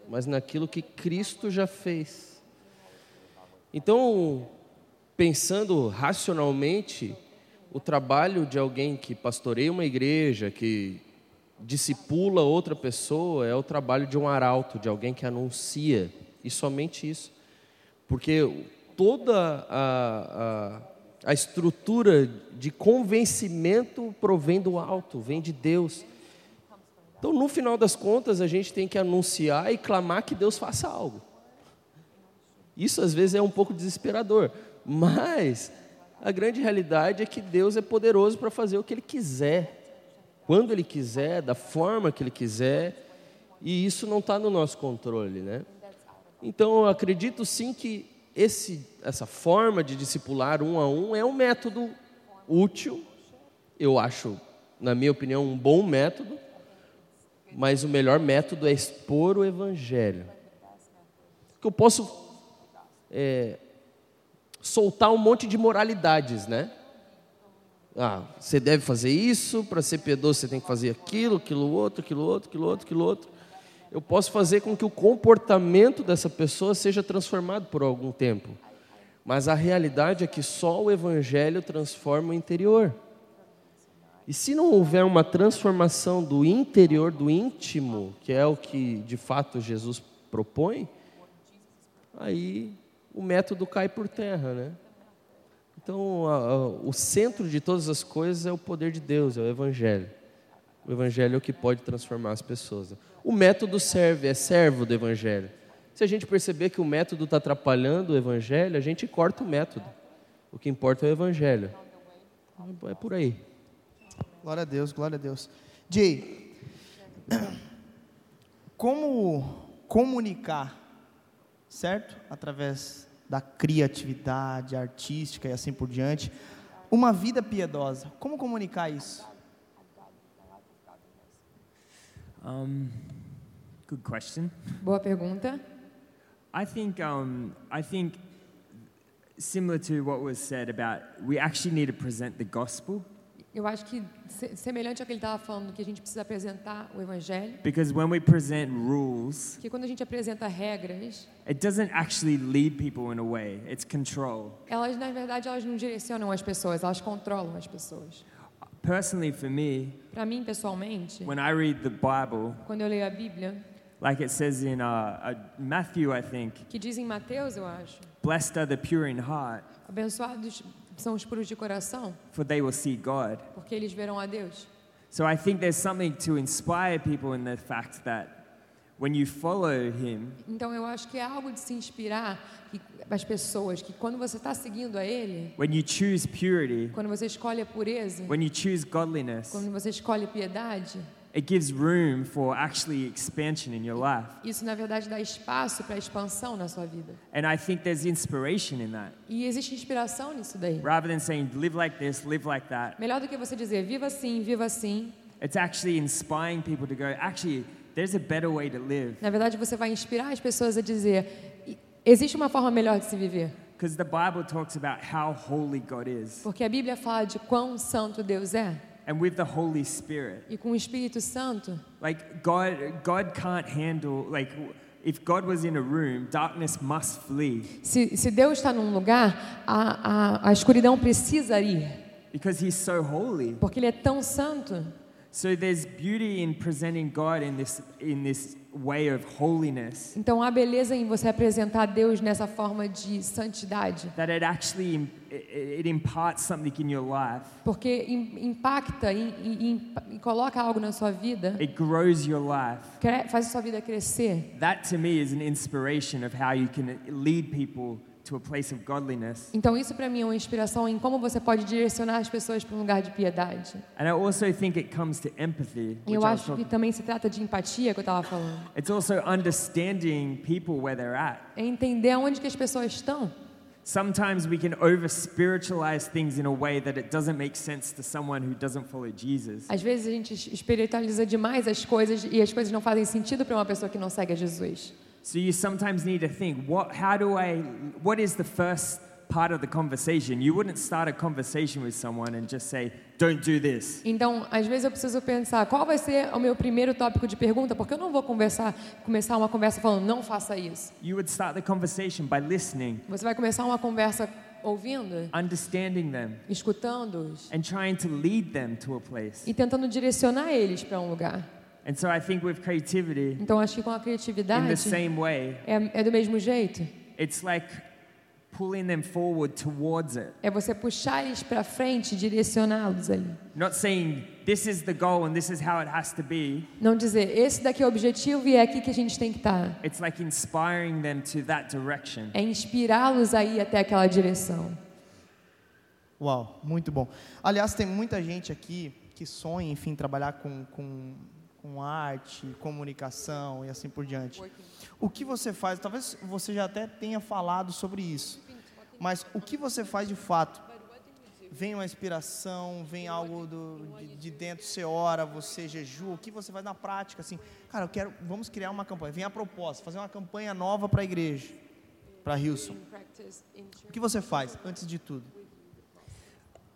Speaker 3: mas naquilo que Cristo já fez. Então, pensando racionalmente, o trabalho de alguém que pastoreia uma igreja, que discipula outra pessoa, é o trabalho de um arauto, de alguém que anuncia, e somente isso. Porque toda a, a, a estrutura de convencimento provém do alto, vem de Deus. Então, no final das contas, a gente tem que anunciar e clamar que Deus faça algo. Isso às vezes é um pouco desesperador, mas a grande realidade é que Deus é poderoso para fazer o que Ele quiser, quando Ele quiser, da forma que Ele quiser, e isso não está no nosso controle, né? Então, eu acredito sim que esse, essa forma de discipular um a um é um método útil, eu acho, na minha opinião, um bom método, mas o melhor método é expor o Evangelho. Que eu posso é, soltar um monte de moralidades, né? Ah, você deve fazer isso, para ser piedoso você tem que fazer aquilo, aquilo outro, aquilo outro, aquilo outro, aquilo outro eu posso fazer com que o comportamento dessa pessoa seja transformado por algum tempo. Mas a realidade é que só o Evangelho transforma o interior. E se não houver uma transformação do interior, do íntimo, que é o que de fato Jesus propõe, aí o método cai por terra, né? Então, a, a, o centro de todas as coisas é o poder de Deus, é o Evangelho. O Evangelho é o que pode transformar as pessoas. O método serve, é servo do Evangelho. Se a gente perceber que o método está atrapalhando o Evangelho, a gente corta o método. O que importa é o Evangelho. É por aí.
Speaker 1: Glória a Deus, glória a Deus. Jay, como comunicar, certo? Através da criatividade artística e assim por diante, uma vida piedosa. Como comunicar isso?
Speaker 2: Um, good question.
Speaker 4: Boa pergunta.
Speaker 2: I think, um, I think, similar to what was said about, we actually need to present the gospel
Speaker 4: Eu acho que se- semelhante ao que ele estava falando, que a gente precisa apresentar o evangelho,
Speaker 2: because when we present rules,
Speaker 4: que quando a gente apresenta regras,
Speaker 2: it doesn't actually lead people in a way. It's control.
Speaker 4: elas na verdade elas não direcionam as pessoas, elas controlam as pessoas.
Speaker 2: Personally, for me,
Speaker 4: Para mim pessoalmente,
Speaker 2: when I read the Bible,
Speaker 4: quando eu leio a Bíblia,
Speaker 2: like it says in uh, uh, Matthew, I think,
Speaker 4: que diz em Mateus, eu acho,
Speaker 2: blessed are the pure in heart,
Speaker 4: abençoados são os puros de coração,
Speaker 2: for they will see God.
Speaker 4: porque eles verão a Deus.
Speaker 2: So I think there's something to inspire people in the fact that when you follow Him,
Speaker 4: Então eu acho que é algo de se inspirar que, as pessoas que quando você está seguindo a Ele,
Speaker 2: when you choose purity,
Speaker 4: quando você escolhe a pureza,
Speaker 2: when you choose godliness,
Speaker 4: quando você escolhe piedade,
Speaker 2: it gives room for actually expansion in your life.
Speaker 4: isso na verdade dá espaço para expansão na sua vida.
Speaker 2: And I think there's inspiration in that.
Speaker 4: E existe inspiração nisso daí.
Speaker 2: Rather than saying, live like this, live like that,
Speaker 4: Melhor do que você dizer viva assim, viva assim.
Speaker 2: it's actually inspiring people to go, actually, there's a better way to live.
Speaker 4: Na verdade, você vai inspirar as pessoas a dizer "E- existe uma forma melhor de se viver.
Speaker 2: Because the Bible talks about how holy God is.
Speaker 4: Porque a Bíblia fala de quão santo Deus é.
Speaker 2: And with the Holy Spirit,
Speaker 4: E com o Espírito Santo,
Speaker 2: like God, God can't handle, like, if God was in a room, darkness must flee
Speaker 4: se, se Deus está num lugar, a, a, a escuridão precisa ir.
Speaker 2: because He's so holy.
Speaker 4: Porque Ele é tão santo.
Speaker 2: So there's beauty in presenting God in this, in this way of holiness
Speaker 4: Então há beleza em você apresentar Deus nessa forma de santidade.
Speaker 2: that it actually it, imparts something in your life.
Speaker 4: Porque im- impacta e, e- e- e coloca algo na sua vida,
Speaker 2: It grows your life.
Speaker 4: faz a sua vida crescer.
Speaker 2: That to me is an inspiration of how you can lead people to a place of godliness.
Speaker 4: Então isso para mim é uma inspiração em como você pode direcionar as pessoas para um lugar de piedade.
Speaker 2: And I also think it comes to empathy.
Speaker 4: E eu acho que também se trata de empatia que eu estava falando.
Speaker 2: It's also understanding people where they're at.
Speaker 4: É entender aonde que as pessoas estão.
Speaker 2: Sometimes we can over spiritualize things in a way that it doesn't make sense to someone who doesn't follow Jesus.
Speaker 4: Às vezes a gente espiritualiza demais as coisas e as coisas não fazem sentido para uma pessoa que não segue a Jesus.
Speaker 2: So you sometimes need to think, what, how do I, what is the first part of the conversation? You wouldn't start a conversation with someone and just say, don't do this.
Speaker 4: Então, às vezes eu preciso pensar qual vai ser o meu primeiro tópico de pergunta, porque eu não vou conversar, começar uma conversa falando não faça isso.
Speaker 2: You would start the conversation by listening,
Speaker 4: Você vai começar uma conversa ouvindo,
Speaker 2: understanding them,
Speaker 4: escutando-os
Speaker 2: and trying to lead them to a place.
Speaker 4: e tentando direcionar eles para um lugar.
Speaker 2: And so I think with creativity,
Speaker 4: Então, acho que com a
Speaker 2: in the
Speaker 4: criatividade
Speaker 2: same way,
Speaker 4: é, é do mesmo jeito.
Speaker 2: it's like pulling them forward towards it.
Speaker 4: É você puxar eles para frente, direcioná-los ali.
Speaker 2: Not saying this is the goal and this is how it has to be.
Speaker 4: Não dizer, esse daqui é o objetivo e é aqui que a gente tem que estar.
Speaker 2: It's like inspiring them to that direction.
Speaker 4: É inspirá-los a ir até aquela direção.
Speaker 1: Uau, muito bom. Aliás, tem muita gente aqui que sonha, enfim, trabalhar com, com, com arte, comunicação e assim por diante. O que você faz, talvez você já até tenha falado sobre isso, mas o que você faz de fato? Vem uma inspiração, vem algo do, de, de dentro, você ora, você jejua, o que você faz na prática? Assim, cara, eu quero, vamos criar uma campanha, vem a proposta, fazer uma campanha nova para a igreja, para Hilson. O que você faz, antes de tudo?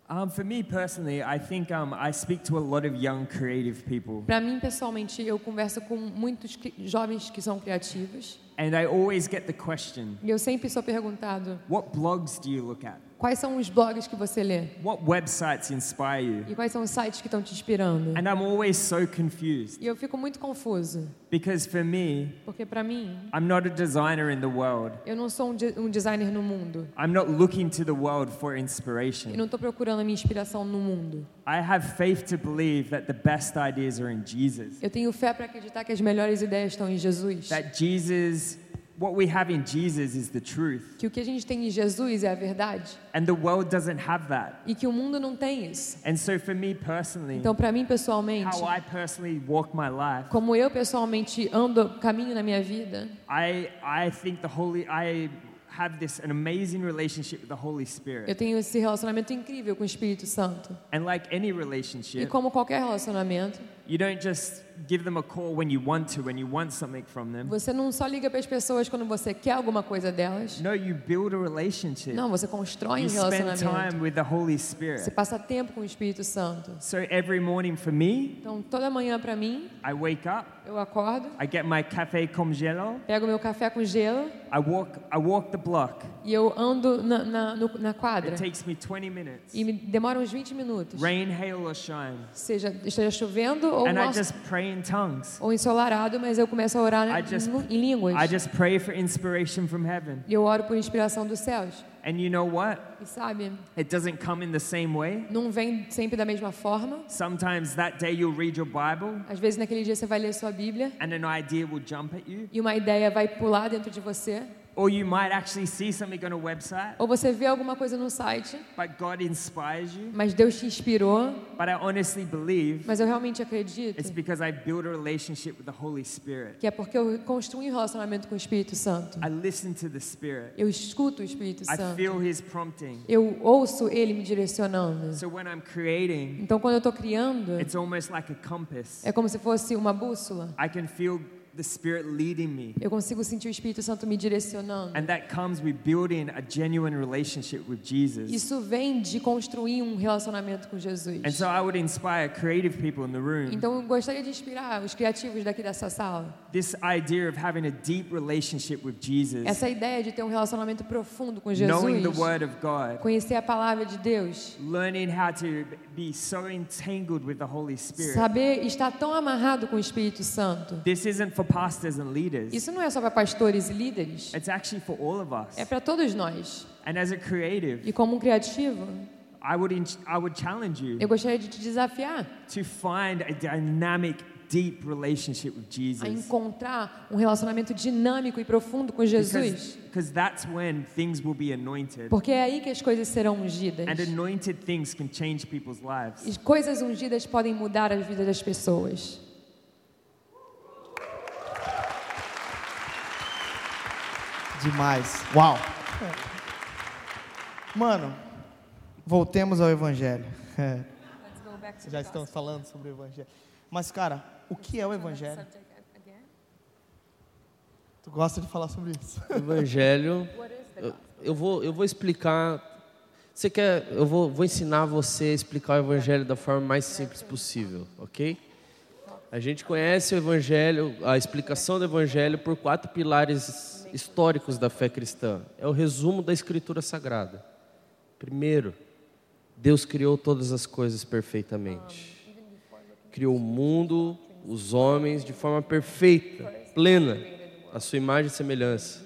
Speaker 2: Um, for me personally, I think um, I speak to a lot of young creative people.
Speaker 4: Para mim, pessoalmente, eu converso com muitos jovens que são criativos.
Speaker 2: And I always get the question,
Speaker 4: E eu sempre sou perguntado:
Speaker 2: what blogs do you look at?
Speaker 4: quais são os blogs que você lê?
Speaker 2: What websites inspire you?
Speaker 4: E quais são os sites que estão te inspirando?
Speaker 2: And I'm always so confused
Speaker 4: E eu fico muito confuso,
Speaker 2: because for me,
Speaker 4: porque para mim,
Speaker 2: I'm not a designer in the world.
Speaker 4: eu não sou um, de- um designer no mundo.
Speaker 2: I'm not looking to the world for
Speaker 4: E
Speaker 2: inspiration.
Speaker 4: não estou procurando a minha inspiração no mundo.
Speaker 2: I have faith to believe that the best ideas are in Jesus.
Speaker 4: Eu tenho fé para acreditar que as melhores ideias estão em Jesus.
Speaker 2: That Jesus, what we have in Jesus is the truth.
Speaker 4: Que o que a gente tem em Jesus é a verdade.
Speaker 2: And the world doesn't have that.
Speaker 4: E que o mundo não tem isso.
Speaker 2: And so for me personally,
Speaker 4: Então, para mim pessoalmente,
Speaker 2: how I personally walk my life,
Speaker 4: como eu pessoalmente ando, caminho na minha vida,
Speaker 2: I, I think the Holy, I have this an amazing relationship with the Holy
Speaker 4: eu
Speaker 2: Spirit.
Speaker 4: tenho esse relacionamento incrível com o Espírito Santo.
Speaker 2: And like any
Speaker 4: E
Speaker 2: relationship,
Speaker 4: como qualquer relacionamento,
Speaker 2: you don't just give them a call when you want to, when you want something from them.
Speaker 4: você não só liga para as pessoas quando você quer alguma coisa delas.
Speaker 2: No, you build a relationship.
Speaker 4: Não, você constrói
Speaker 2: You
Speaker 4: um
Speaker 2: spend
Speaker 4: relacionamento.
Speaker 2: time with the Holy
Speaker 4: Você
Speaker 2: Spirit.
Speaker 4: passa tempo com o Espírito Santo.
Speaker 2: So every morning for me,
Speaker 4: Então, toda manhã para mim,
Speaker 2: I wake up,
Speaker 4: eu acordo,
Speaker 2: I get my cafe com gelo,
Speaker 4: pego meu café com gelo
Speaker 2: I walk, I walk the block.
Speaker 4: e eu ando na, na, na quadra.
Speaker 2: It takes me 20 minutes.
Speaker 4: E me demora uns 20 minutos.
Speaker 2: Rain, hail, or shine.
Speaker 4: Seja esteja chovendo ou,
Speaker 2: And I just pray in tongues.
Speaker 4: ou ensolarado, mas eu começo a orar
Speaker 2: I just-
Speaker 4: em, em línguas.
Speaker 2: I just pray for inspiration from heaven.
Speaker 4: E eu oro por inspiração dos céus.
Speaker 2: And you know what?
Speaker 4: E sabe,
Speaker 2: It doesn't come in the same way.
Speaker 4: não vem sempre da mesma forma.
Speaker 2: Sometimes that day you'll read your Bible
Speaker 4: Às vezes naquele dia você vai ler sua Bíblia
Speaker 2: and an idea will jump at you.
Speaker 4: e uma ideia vai pular dentro de você.
Speaker 2: Or you might actually see something on a website,
Speaker 4: Ou você vê alguma coisa no site,
Speaker 2: but God inspires you.
Speaker 4: mas Deus te inspirou.
Speaker 2: But I honestly believe
Speaker 4: Mas eu realmente acredito
Speaker 2: it's because I build a relationship with the Holy Spirit.
Speaker 4: que é porque eu construí um relacionamento com o Espírito Santo.
Speaker 2: I listen to the Spirit.
Speaker 4: Eu escuto o Espírito
Speaker 2: I
Speaker 4: Santo.
Speaker 2: feel His prompting.
Speaker 4: Eu ouço Ele me direcionando.
Speaker 2: So when I'm creating,
Speaker 4: Então, quando eu estou criando,
Speaker 2: it's almost like a compass.
Speaker 4: é como se fosse uma bússola.
Speaker 2: I can feel the Spirit leading me.
Speaker 4: Eu consigo sentir o Espírito Santo me direcionando.
Speaker 2: And that comes with building a genuine relationship with Jesus.
Speaker 4: Isso vem de construir um relacionamento com Jesus.
Speaker 2: And so I would inspire creative people in the room.
Speaker 4: Então, eu gostaria de inspirar os criativos daqui dessa sala.
Speaker 2: This idea of having a deep relationship with Jesus,
Speaker 4: Essa ideia de ter um relacionamento profundo com
Speaker 2: knowing the
Speaker 4: Jesus.
Speaker 2: Word of God,
Speaker 4: Conhecer a palavra de Deus.
Speaker 2: learning how to be so entangled with the Holy Spirit.
Speaker 4: Saber estar tão amarrado com o Espírito Santo.
Speaker 2: This isn't for.
Speaker 4: Isso não é só para pastores e líderes.
Speaker 2: It's actually for all of us.
Speaker 4: É para todos nós.
Speaker 2: And as a creative,
Speaker 4: E como um criativo,
Speaker 2: I would I would challenge you
Speaker 4: eu gostaria de te desafiar
Speaker 2: to find a dynamic, deep relationship with
Speaker 4: a
Speaker 2: Jesus.
Speaker 4: encontrar um relacionamento dinâmico e profundo com Jesus.
Speaker 2: Because that's when things will be anointed.
Speaker 4: Porque é aí que as coisas serão ungidas.
Speaker 2: And anointed things can change people's lives.
Speaker 4: E coisas ungidas podem mudar a vida das pessoas.
Speaker 1: Demais. Uau. Mano, voltemos ao Evangelho. É, Já estamos falando sobre o Evangelho. Mas, cara, o que é o Evangelho? Tu gosta de falar sobre isso?
Speaker 3: Evangelho. Eu, eu vou, eu vou explicar. Você quer? Eu vou, vou ensinar você a explicar o Evangelho da forma mais simples possível, ok? A gente conhece o Evangelho, a explicação do Evangelho por quatro pilares históricos da fé cristã. É o resumo da Escritura Sagrada. Primeiro, Deus criou todas as coisas perfeitamente. Criou o mundo, os homens de forma perfeita, plena, a sua imagem e semelhança.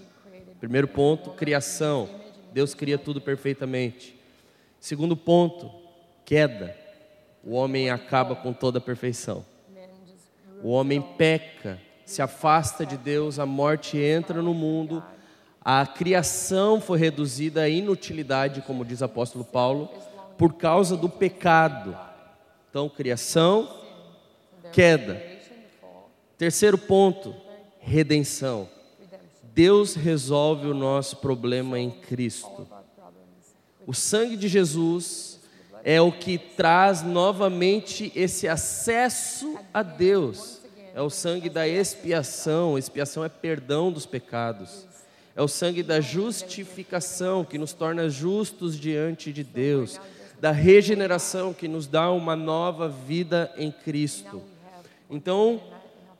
Speaker 3: Primeiro ponto, criação. Deus cria tudo perfeitamente. Segundo ponto, queda. O homem acaba com toda a perfeição. O homem peca, se afasta de Deus, a morte entra no mundo, a criação foi reduzida à inutilidade, como diz o apóstolo Paulo, por causa do pecado. Então, criação, queda. Terceiro ponto, redenção. Deus resolve o nosso problema em Cristo. O sangue de Jesus é o que traz novamente esse acesso a Deus. É o sangue da expiação. Expiação é perdão dos pecados. É o sangue da justificação que nos torna justos diante de Deus. Da regeneração que nos dá uma nova vida em Cristo. Então,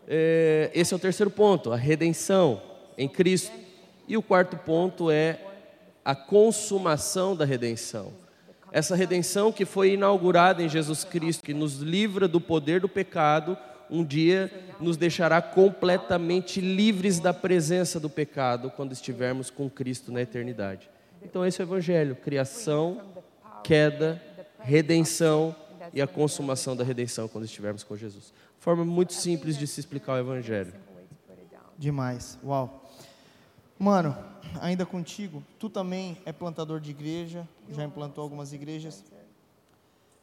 Speaker 3: é, esse é o terceiro ponto, a redenção. em Cristo. E o quarto ponto é a consumação da redenção. Essa redenção que foi inaugurada em Jesus Cristo, que nos livra do poder do pecado, um dia nos deixará completamente livres da presença do pecado quando estivermos com Cristo na eternidade. Então, esse é o Evangelho: criação, queda, redenção e a consumação da redenção quando estivermos com Jesus. Forma muito simples de se explicar o Evangelho.
Speaker 1: Demais. Uau. Mano, ainda contigo, tu também é plantador de igreja, já implantou algumas igrejas.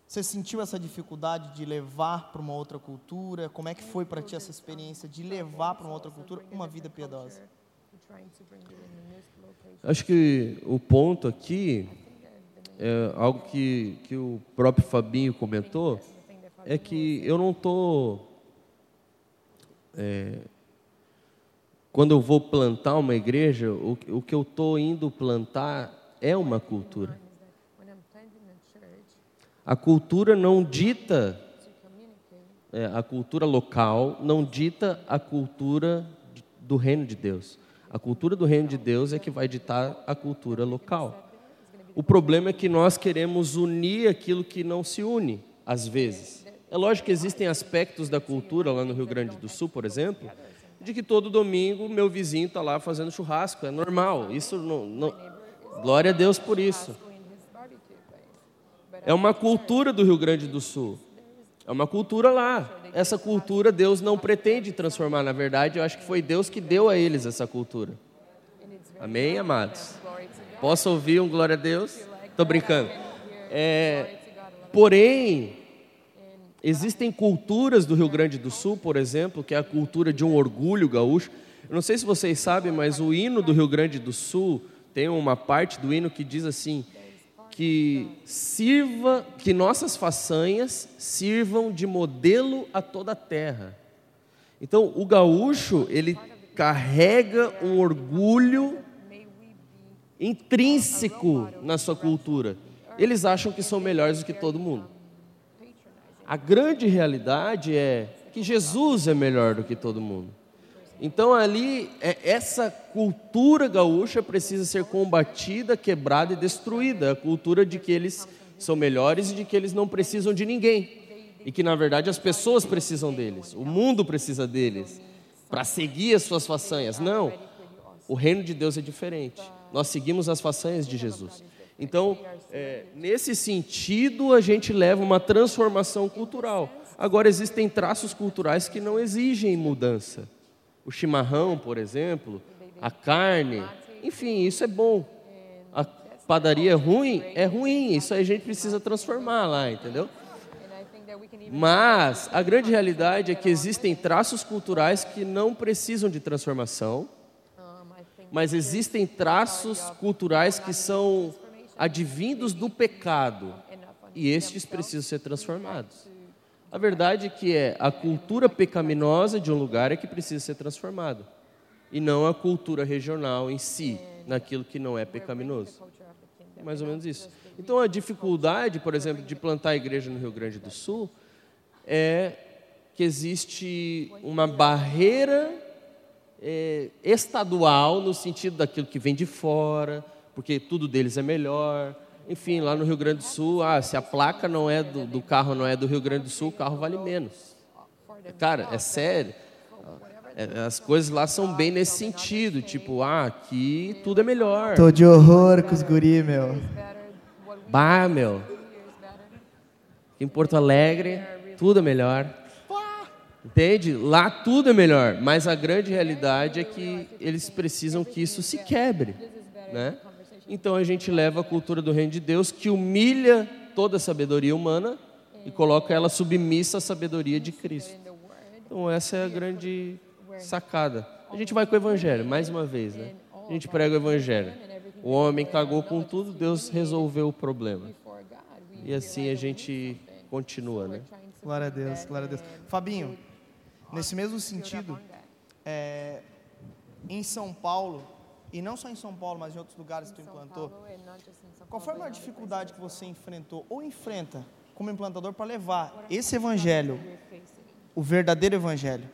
Speaker 1: Você sentiu essa dificuldade de levar para uma outra cultura? Como é que foi para ti essa experiência de levar para uma outra cultura uma vida piedosa?
Speaker 3: Acho que o ponto aqui é algo que, que o próprio Fabinho comentou, é que eu não estou. Quando eu vou plantar uma igreja, o, o que eu estou indo plantar é uma cultura. A cultura não dita, é, a cultura local não dita a cultura do reino de Deus. A cultura do reino de Deus é que vai ditar a cultura local. O problema é que nós queremos unir aquilo que não se une, às vezes. É lógico que existem aspectos da cultura lá no Rio Grande do Sul, por exemplo, de que todo domingo meu vizinho está lá fazendo churrasco. É normal. Isso não, não, Glória a Deus por isso. É uma cultura do Rio Grande do Sul. É uma cultura lá. Essa cultura Deus não pretende transformar. Na verdade, eu acho que foi Deus que deu a eles essa cultura. Amém, amados? Posso ouvir um glória a Deus? Estou brincando. É, porém, existem culturas do Rio Grande do Sul, por exemplo, que é a cultura de um orgulho gaúcho. Eu não sei se vocês sabem, mas o hino do Rio Grande do Sul tem uma parte do hino que diz assim: que sirva, que nossas façanhas sirvam de modelo a toda a terra. Então, o gaúcho, ele carrega um orgulho intrínseco na sua cultura. Eles acham que são melhores do que todo mundo. A grande realidade é que Jesus é melhor do que todo mundo. Então ali é, essa cultura gaúcha precisa ser combatida, quebrada e destruída, a cultura de que eles são melhores e de que eles não precisam de ninguém. E que na verdade as pessoas precisam deles, o mundo precisa deles para seguir as suas façanhas. Não. O reino de Deus é diferente nós seguimos as façanhas de Jesus. Então, é, nesse sentido, a gente leva uma transformação cultural. Agora, existem traços culturais que não exigem mudança. O chimarrão, por exemplo, a carne, enfim, isso é bom. A padaria é ruim? É ruim, isso aí a gente precisa transformar lá, entendeu? Mas a grande realidade é que existem traços culturais que não precisam de transformação mas existem traços culturais que são advindos do pecado e estes precisam ser transformados. A verdade é que é a cultura pecaminosa de um lugar é que precisa ser transformada e não a cultura regional em si, naquilo que não é pecaminoso. É mais ou menos isso. Então a dificuldade, por exemplo, de plantar a igreja no Rio Grande do Sul é que existe uma barreira é, estadual, no sentido daquilo que vem de fora, porque tudo deles é melhor. Enfim, lá no Rio Grande do Sul, ah, se a placa não é do, do carro não é do Rio Grande do Sul, o carro vale menos. Cara, é sério. É, as coisas lá são bem nesse sentido, tipo, ah, aqui tudo é melhor.
Speaker 1: Tô de horror com os guri, meu.
Speaker 3: Bah, meu. Em Porto Alegre, tudo é melhor. Entende? Lá tudo é melhor, mas a grande realidade é que eles precisam que isso se quebre, né? Então a gente leva a cultura do reino de Deus que humilha toda a sabedoria humana e coloca ela submissa à sabedoria de Cristo. Então essa é a grande sacada. A gente vai com o evangelho, mais uma vez, né? A gente prega o evangelho. O homem cagou com tudo, Deus resolveu o problema. E assim a gente continua, né?
Speaker 1: Glória a Deus, glória a Deus. Fabinho, Nesse mesmo sentido, é, em São Paulo, e não só em São Paulo, mas em outros lugares que tu implantou, qual foi a maior dificuldade que você enfrentou ou enfrenta como implantador para levar esse evangelho, o verdadeiro evangelho,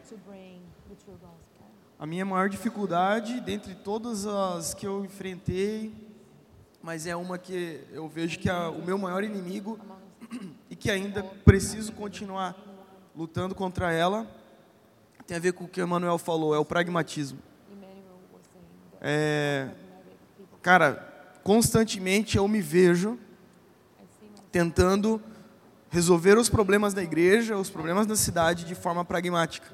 Speaker 5: a minha maior dificuldade, dentre todas as que eu enfrentei, mas é uma que eu vejo que é o meu maior inimigo e que ainda preciso continuar lutando contra ela, tem a ver com o que o Emmanuel falou, é o pragmatismo. É, cara, constantemente eu me vejo tentando resolver os problemas da igreja, os problemas da cidade de forma pragmática.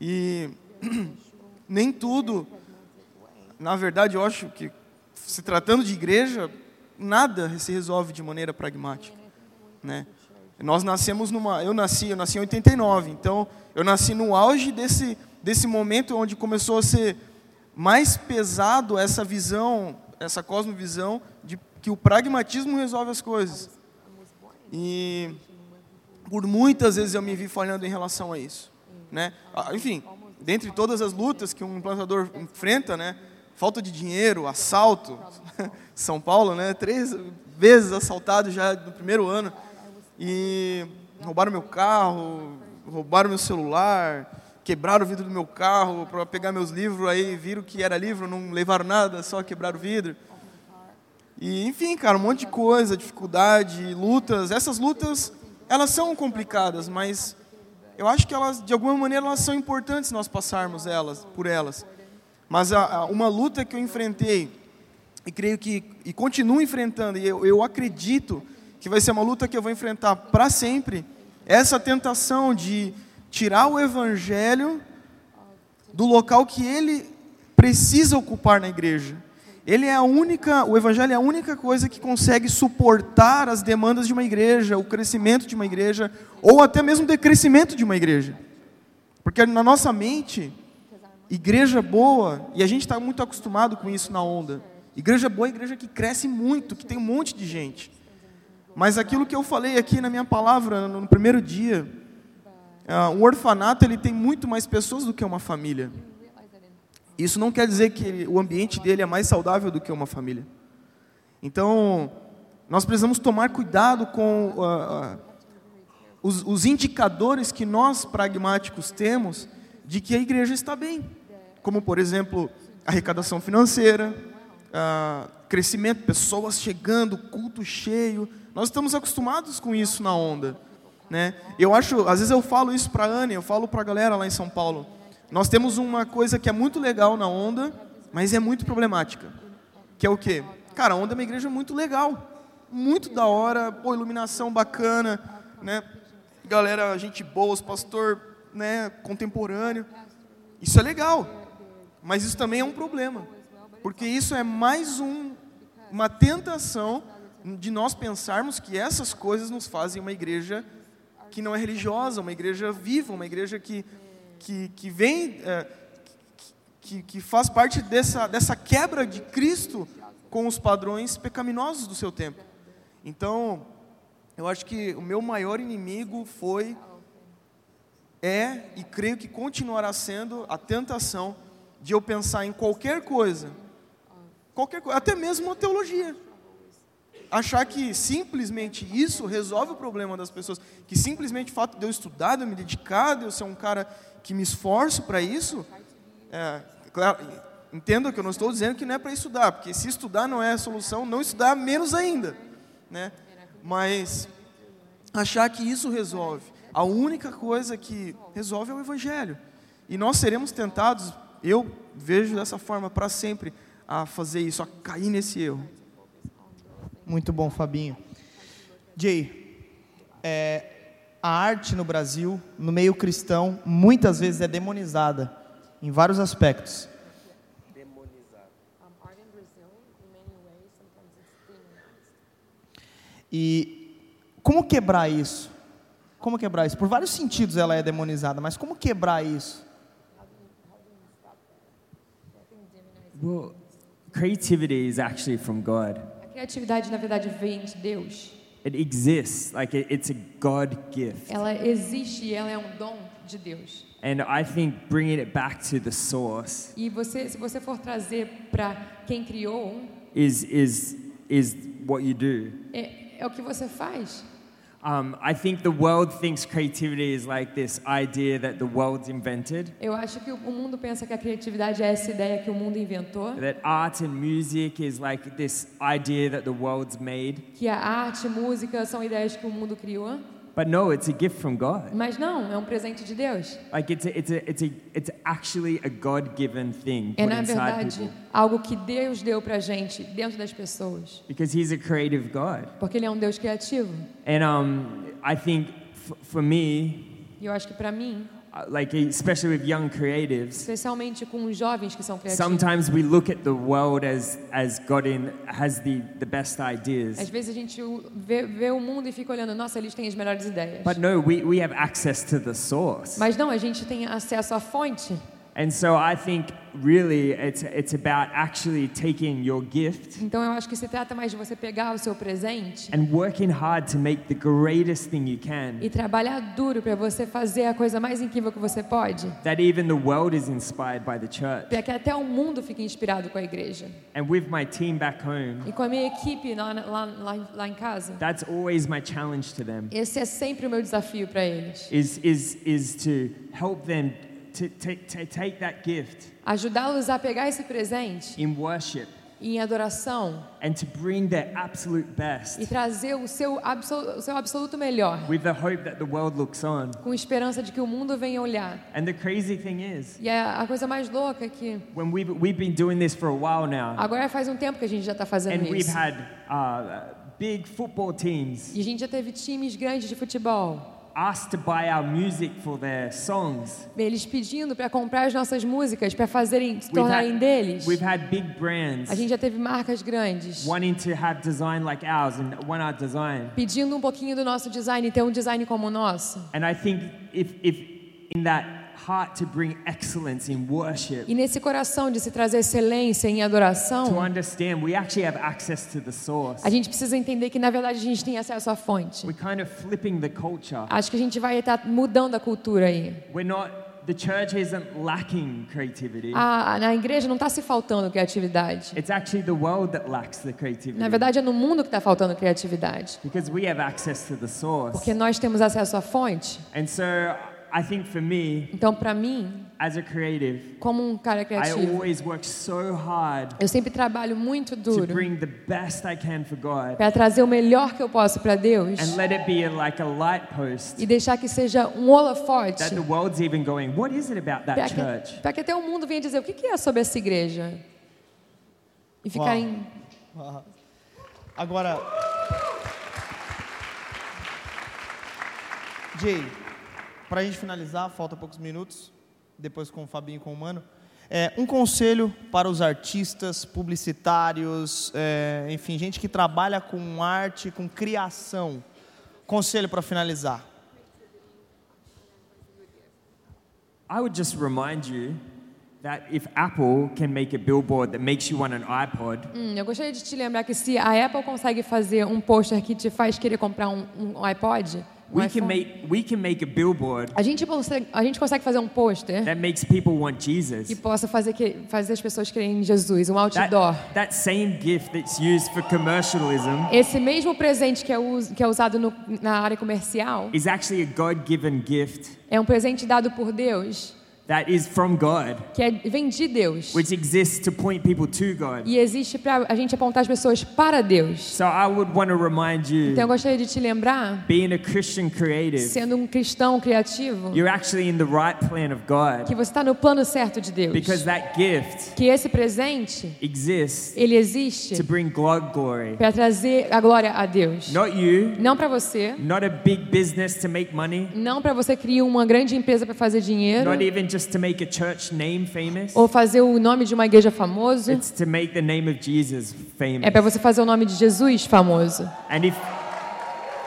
Speaker 5: E nem tudo, na verdade, eu acho que se tratando de igreja, nada se resolve de maneira pragmática, né? Nós nascemos numa, eu nasci, eu nasci em 89, então eu nasci no auge desse desse momento onde começou a ser mais pesado essa visão, essa cosmovisão de que o pragmatismo resolve as coisas. E por muitas vezes eu me vi falhando em relação a isso, né? Ah, enfim, dentre todas as lutas que um implantador enfrenta, né? Falta de dinheiro, assalto, São Paulo, né? Três vezes assaltado já no primeiro ano e roubaram meu carro, roubaram meu celular, quebraram o vidro do meu carro para pegar meus livros, aí viram que era livro, não levaram nada, só quebraram o vidro. E, enfim, cara, um monte de coisa, dificuldade, lutas. Essas lutas, elas são complicadas, mas eu acho que elas, de alguma maneira, elas são importantes nós passarmos elas, por elas. Mas a, a, uma luta que eu enfrentei, e creio que, e continuo enfrentando, e eu, eu acredito que vai ser uma luta que eu vou enfrentar para sempre, é essa tentação de tirar o evangelho do local que ele precisa ocupar na igreja. Ele é a única, o evangelho é a única coisa que consegue suportar as demandas de uma igreja, o crescimento de uma igreja, ou até mesmo o decrescimento de uma igreja. Porque na nossa mente, igreja boa, e a gente está muito acostumado com isso na onda. Igreja boa é igreja que cresce muito, que tem um monte de gente. Mas aquilo que eu falei aqui na minha palavra no primeiro dia, uh, um orfanato ele tem muito mais pessoas do que uma família. Isso não quer dizer que o ambiente dele é mais saudável do que uma família. Então, nós precisamos tomar cuidado com uh, uh, os, os, indicadores que nós pragmáticos temos de que a igreja está bem, como por exemplo arrecadação financeira, uh, crescimento, pessoas chegando, culto cheio. Nós estamos acostumados com isso na onda, né? Eu acho, às vezes eu falo isso para a Anne, eu falo para a galera lá em São Paulo. Nós temos uma coisa que é muito legal na Onda, mas é muito problemática. Que é o quê? Cara, a Onda é uma igreja muito legal. Muito da hora, pô, iluminação bacana, né? Galera, gente boa, os pastor, né, contemporâneo. Isso é legal. Mas isso também é um problema. Porque isso é mais um, uma tentação de nós pensarmos que essas coisas nos fazem uma igreja que não é religiosa, uma igreja viva, uma igreja que que, que vem, é, que, que faz parte dessa, dessa quebra de Cristo com os padrões pecaminosos do seu tempo. Então, eu acho que o meu maior inimigo foi, é e creio que continuará sendo a tentação de eu pensar em qualquer coisa, qualquer coisa, até mesmo a teologia. Achar que simplesmente isso resolve o problema das pessoas, que simplesmente o fato de eu estudar, de eu me dedicar, de eu ser um cara que me esforço para isso, é, claro, entendo que eu não estou dizendo que não é para estudar, porque se estudar não é a solução, não estudar menos ainda, né? Mas achar que isso resolve, a única coisa que resolve é o evangelho. E nós seremos tentados, eu vejo dessa forma para sempre a fazer isso, a cair nesse erro.
Speaker 1: Muito bom, Fabinho. Jay, é, a arte no Brasil, no meio cristão, muitas vezes é demonizada em vários aspectos. Demonizada. E como quebrar isso? Como quebrar isso? Por vários sentidos ela é demonizada, mas como quebrar isso?
Speaker 2: Well, creativity is actually from God.
Speaker 4: Criatividade na verdade vem de Deus.
Speaker 2: It exists, like it, it's a God gift.
Speaker 4: Ela existe e ela é um dom de Deus.
Speaker 2: And I think bringing it back to the source
Speaker 4: E você, se você for trazer para quem criou,
Speaker 2: is is is what you do.
Speaker 4: é, é o que você faz.
Speaker 2: Um, I think the world thinks creativity is like this idea that the world's invented,
Speaker 4: Eu acho que o mundo pensa que a criatividade é essa ideia que o mundo inventou,
Speaker 2: that art and music is like this idea that the world's made.
Speaker 4: que a arte, música são ideias que o mundo criou.
Speaker 2: But no, it's a gift from God.
Speaker 4: Mas não, é um presente de Deus.
Speaker 2: Like it's a, it's a, it's a, it's actually a God-given thing
Speaker 4: É na verdade
Speaker 2: people
Speaker 4: algo que Deus deu pra gente dentro das pessoas,
Speaker 2: because He's a creative God.
Speaker 4: porque ele é um Deus criativo.
Speaker 2: And um, I think for me,
Speaker 4: eu acho que pra mim,
Speaker 2: like especially with young creatives,
Speaker 4: especialmente com jovens que são criativos,
Speaker 2: sometimes we look at the world as as God in has the the best ideas.
Speaker 4: às vezes a gente vê, vê o mundo e fica olhando, nossa, eles têm as melhores ideias.
Speaker 2: But no, we, we have access to the source.
Speaker 4: Mas não, a gente tem acesso à fonte.
Speaker 2: And so I think really it's, it's about actually taking your gift
Speaker 4: Então eu acho que se trata mais de você pegar o seu presente
Speaker 2: and working hard to make the greatest thing you can
Speaker 4: e trabalhar duro para você fazer a coisa mais incrível que você pode,
Speaker 2: that even the world is inspired by the church.
Speaker 4: para que até o mundo fique inspirado com a igreja.
Speaker 2: And with my team back home,
Speaker 4: E com a minha equipe lá, lá, lá, lá em casa,
Speaker 2: that's always my challenge to them
Speaker 4: esse é sempre o meu desafio para eles.
Speaker 2: is, is, is to help them to, to, to take that gift
Speaker 4: Ajudá-los a pegar esse presente
Speaker 2: in worship
Speaker 4: em adoração
Speaker 2: and to bring their absolute
Speaker 4: e
Speaker 2: best
Speaker 4: trazer o seu, absol, o seu absoluto melhor,
Speaker 2: with the hope that the world looks on.
Speaker 4: com esperança de que o mundo venha olhar.
Speaker 2: And the crazy thing is,
Speaker 4: E a, a coisa mais louca é que
Speaker 2: when we've, we've been doing this for a while now,
Speaker 4: agora faz um tempo que a gente já está fazendo
Speaker 2: and we've
Speaker 4: isso.
Speaker 2: had uh, big football teams
Speaker 4: E a gente já teve times grandes de futebol.
Speaker 2: Asked to buy our music for their songs.
Speaker 4: Eles pedindo para comprar as nossas músicas, para fazerem se
Speaker 2: We've
Speaker 4: tornarem
Speaker 2: had,
Speaker 4: deles.
Speaker 2: we've had big brands
Speaker 4: A gente já teve marcas grandes
Speaker 2: wanting to have design like ours and want our design.
Speaker 4: pedindo um pouquinho do nosso design, ter um design como o nosso.
Speaker 2: And I think if, if in that heart to bring excellence in worship,
Speaker 4: E nesse coração de se trazer excelência em
Speaker 2: to
Speaker 4: adoração,
Speaker 2: understand we actually have access to the source.
Speaker 4: a gente precisa entender que na verdade a gente tem acesso à fonte.
Speaker 2: We're kind of flipping the culture.
Speaker 4: Acho que a gente vai estar mudando a cultura aí.
Speaker 2: We're not, the church isn't lacking creativity.
Speaker 4: A, na igreja não está se faltando criatividade.
Speaker 2: It's actually the world that lacks the creativity.
Speaker 4: Na verdade é no mundo que está faltando criatividade.
Speaker 2: Because we have access to the source.
Speaker 4: Porque nós temos acesso à fonte.
Speaker 2: And so I think for me,
Speaker 4: Então, para mim,
Speaker 2: as a creative,
Speaker 4: como um cara
Speaker 2: I
Speaker 4: criativo,
Speaker 2: always work so hard
Speaker 4: eu sempre trabalho muito
Speaker 2: to
Speaker 4: duro
Speaker 2: bring the best I can for God
Speaker 4: para trazer o melhor que eu posso para Deus
Speaker 2: and let it be a, like a light post
Speaker 4: e deixar que seja um holofote
Speaker 2: that the world's even going, what is it about that
Speaker 4: para
Speaker 2: church?
Speaker 4: que, pra que até o mundo venha dizer o que que é sobre essa igreja e ficarem
Speaker 1: Agora. Jay, pra gente finalizar, falta poucos minutos, depois com o Fabinho e com o Mano. É, um conselho para os artistas, publicitários, é, enfim, gente que trabalha com arte, com criação. Conselho para finalizar.
Speaker 2: I would just remind you that if Apple can make a billboard that makes you want an iPod,
Speaker 4: Hum, eu gostaria de te lembrar que se a Apple consegue fazer um pôster que te faz querer comprar um, um iPod,
Speaker 2: we can, make, we can make a billboard
Speaker 4: a gente consegue, a gente consegue fazer um pôster
Speaker 2: that makes people want Jesus.
Speaker 4: que possa fazer que fazer as pessoas quererem em Jesus, um
Speaker 2: That,
Speaker 4: outdoor.
Speaker 2: that same gift that's used for commercialism
Speaker 4: Esse mesmo presente que é, us- que é usado no- na área comercial
Speaker 2: is actually a God given gift
Speaker 4: é um presente dado por Deus
Speaker 2: that is from God,
Speaker 4: que é, vem de Deus
Speaker 2: which exists to point people to God.
Speaker 4: e existe para a gente apontar as pessoas para Deus.
Speaker 2: So I would want to remind you,
Speaker 4: Então eu gostaria de te lembrar,
Speaker 2: being a Christian creative,
Speaker 4: sendo um cristão criativo,
Speaker 2: you're actually in the right plan of God
Speaker 4: que você está no plano certo de Deus.
Speaker 2: because that gift
Speaker 4: Que esse presente
Speaker 2: exists
Speaker 4: ele existe
Speaker 2: to bring God glory.
Speaker 4: para trazer a glória a Deus.
Speaker 2: Not you,
Speaker 4: Não para você,
Speaker 2: not a big business to make money,
Speaker 4: não para você criar uma grande empresa para fazer dinheiro
Speaker 2: not even just to make a church name famous.
Speaker 4: ou fazer o nome de uma igreja famoso.
Speaker 2: It's to make the name of Jesus famous.
Speaker 4: É para você fazer o nome de Jesus famoso.
Speaker 2: And if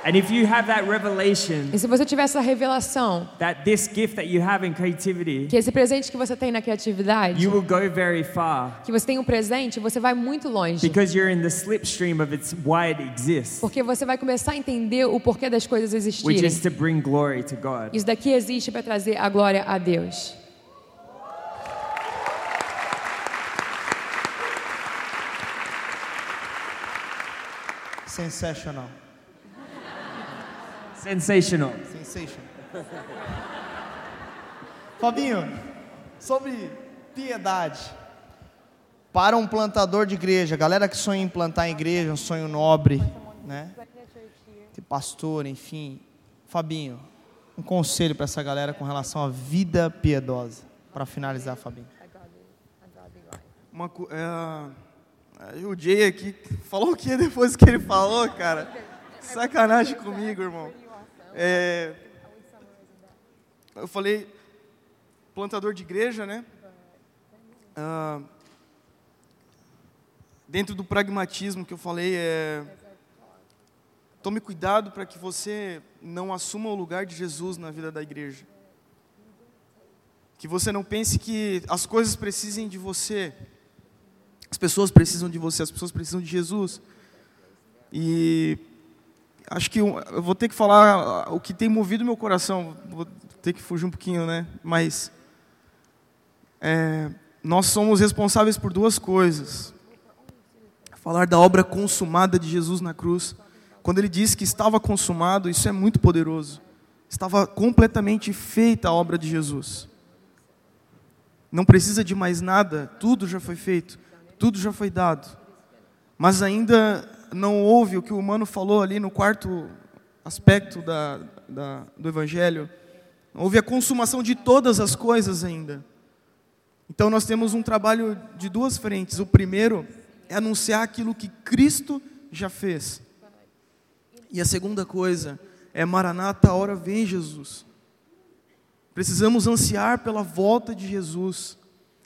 Speaker 2: and if you have that revelation
Speaker 4: E se você tiver essa revelação
Speaker 2: that this gift that you have in creativity,
Speaker 4: que esse presente que você tem na criatividade,
Speaker 2: you will go very far
Speaker 4: que você tem um presente, você vai muito longe.
Speaker 2: because you're in the slipstream of its why it exists,
Speaker 4: Porque você vai começar a entender o porquê das coisas
Speaker 2: which
Speaker 4: existirem.
Speaker 2: is to bring glory to God.
Speaker 4: Isso daqui existe para trazer a glória a Deus.
Speaker 1: Sensational.
Speaker 2: Sensational.
Speaker 1: Sensation. Fabinho, sobre piedade. Para um plantador de igreja, galera que sonha em plantar em igreja, um sonho nobre, né? Ter pastor, enfim. Fabinho, um conselho para essa galera com relação à vida piedosa. Para finalizar, Fabinho.
Speaker 5: Uma, é, o Jay aqui falou o que depois que ele falou, cara? Sacanagem comigo, irmão. É, eu falei plantador de igreja, né? Ah, dentro do pragmatismo que eu falei, é, tome cuidado para que você não assuma o lugar de Jesus na vida da igreja. Que você não pense que as coisas precisem de você. As pessoas precisam de você, as pessoas precisam de Jesus. E acho que eu eu vou ter que falar o que tem movido meu coração. Vou ter que fugir um pouquinho, né? Mas é, nós somos responsáveis por duas coisas. Falar da obra consumada de Jesus na cruz. Quando ele disse que estava consumado, isso é muito poderoso. Estava completamente feita a obra de Jesus. Não precisa de mais nada, tudo já foi feito, tudo já foi dado. Mas ainda não houve o que o humano falou ali no quarto aspecto da, da, do Evangelho. Não houve a consumação de todas as coisas ainda. Então nós temos um trabalho de duas frentes. O primeiro é anunciar aquilo que Cristo já fez. E a segunda coisa é Maranata, a hora vem Jesus. Precisamos ansiar pela volta de Jesus,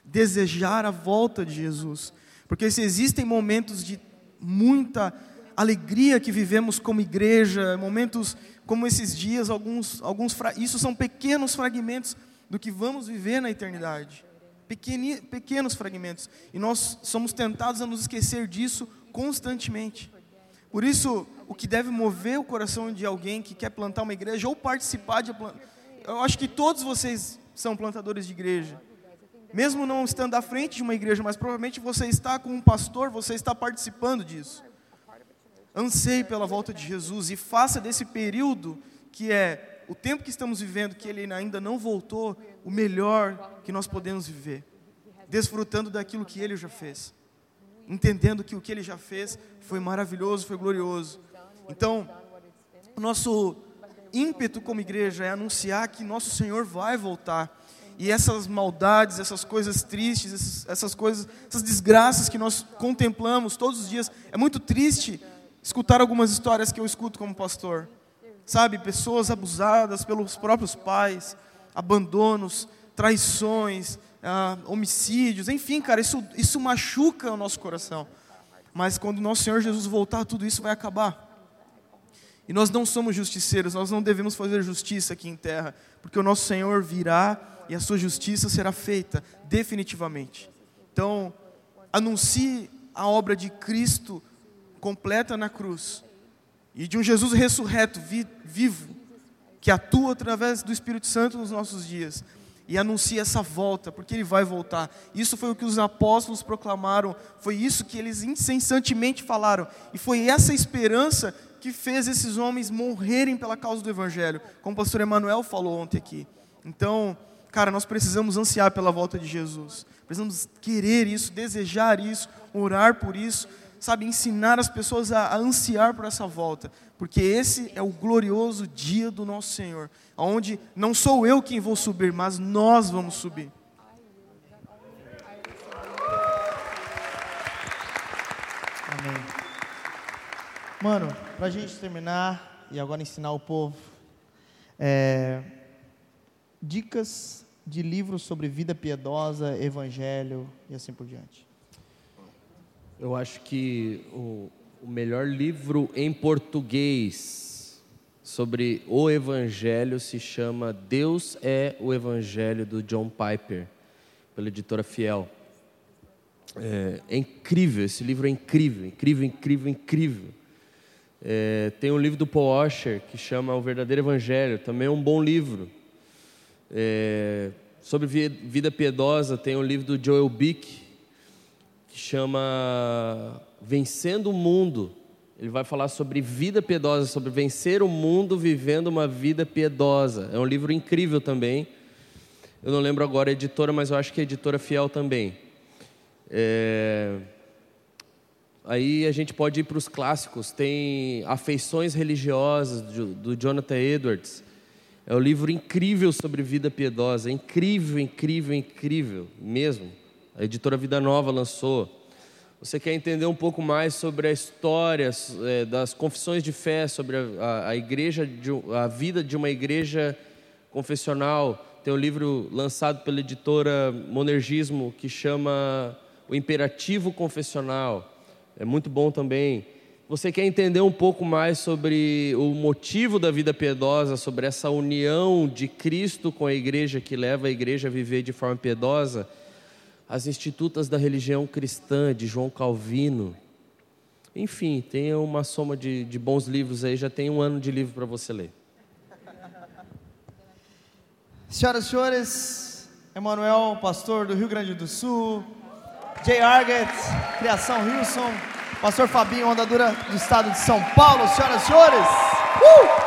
Speaker 5: desejar a volta de Jesus, porque se existem momentos de muita alegria que vivemos como igreja, momentos como esses dias, alguns, alguns isso são pequenos fragmentos do que vamos viver na eternidade, Pequeni, pequenos fragmentos, e nós somos tentados a nos esquecer disso constantemente. Por isso, o que deve mover o coração de alguém que quer plantar uma igreja ou participar de eu acho que todos vocês são plantadores de igreja. Mesmo não estando à frente de uma igreja, mas provavelmente você está com um pastor, você está participando disso. Anseie pela volta de Jesus e faça desse período que é o tempo que estamos vivendo, que ele ainda não voltou, o melhor que nós podemos viver, desfrutando daquilo que ele já fez, entendendo que o que ele já fez foi maravilhoso, foi glorioso. Então, o nosso ímpeto como igreja é anunciar que nosso Senhor vai voltar. E essas maldades, essas coisas tristes, essas, coisas, essas desgraças que nós contemplamos todos os dias, é muito triste escutar algumas histórias que eu escuto como pastor. Sabe, pessoas abusadas pelos próprios pais, abandonos, traições, ah, homicídios, enfim, cara, isso, isso machuca o nosso coração. Mas quando nosso Senhor Jesus voltar, tudo isso vai acabar. E nós não somos justiceiros, nós não devemos fazer justiça aqui em terra, porque o nosso Senhor virá e a sua justiça será feita definitivamente. Então, anuncie a obra de Cristo completa na cruz e de um Jesus ressurreto, vi, vivo, que atua através do Espírito Santo nos nossos dias e anuncie essa volta, porque ele vai voltar. Isso foi o que os apóstolos proclamaram, foi isso que eles incessantemente falaram, e foi essa esperança que fez esses homens morrerem pela causa do Evangelho, como o pastor Emanuel falou ontem aqui. Então, cara, nós precisamos ansiar pela volta de Jesus, precisamos querer isso, desejar isso, orar por isso, sabe, ensinar as pessoas a, a ansiar por essa volta, porque esse é o glorioso dia do nosso Senhor, onde não sou eu quem vou subir, mas nós vamos subir.
Speaker 1: Amém. Mano, pra gente terminar e agora ensinar o povo, é, dicas de livros sobre vida piedosa, evangelho e assim por diante.
Speaker 3: Eu acho que o, o melhor livro em português sobre o Evangelho se chama Deus é o Evangelho, do John Piper, pela editora Fiel. É, é incrível, esse livro é incrível, incrível, incrível, incrível. É, tem um livro do Paul Washer que chama O Verdadeiro Evangelho, também é um bom livro. É, sobre vi- vida piedosa, tem um livro do Joel Bick, que chama Vencendo o Mundo. Ele vai falar sobre vida piedosa, sobre vencer o mundo vivendo uma vida piedosa. É um livro incrível também. Eu não lembro agora a editora, mas eu acho que é a editora Fiel também. É... Aí a gente pode ir para os clássicos. Tem Afeições Religiosas, do Jonathan Edwards. É um livro incrível sobre vida piedosa. Incrível, incrível, incrível mesmo. A editora Vida Nova lançou. Você quer entender um pouco mais sobre a história é, das confissões de fé, sobre a, a, a igreja, de, a vida de uma igreja confessional? Tem um livro lançado pela editora Monergismo que chama O Imperativo Confessional. É muito bom também. Você quer entender um pouco mais sobre o motivo da vida piedosa, sobre essa união de Cristo com a igreja que leva a igreja a viver de forma piedosa? As Institutas da Religião Cristã, de João Calvino. Enfim, tem uma soma de, de bons livros aí, já tem um ano de livro para você ler.
Speaker 1: Senhoras e senhores, Emanuel, pastor do Rio Grande do Sul, Jay Argett, Criação Wilson, pastor Fabinho, Onda Dura do estado de São Paulo, senhoras e senhores. Uh!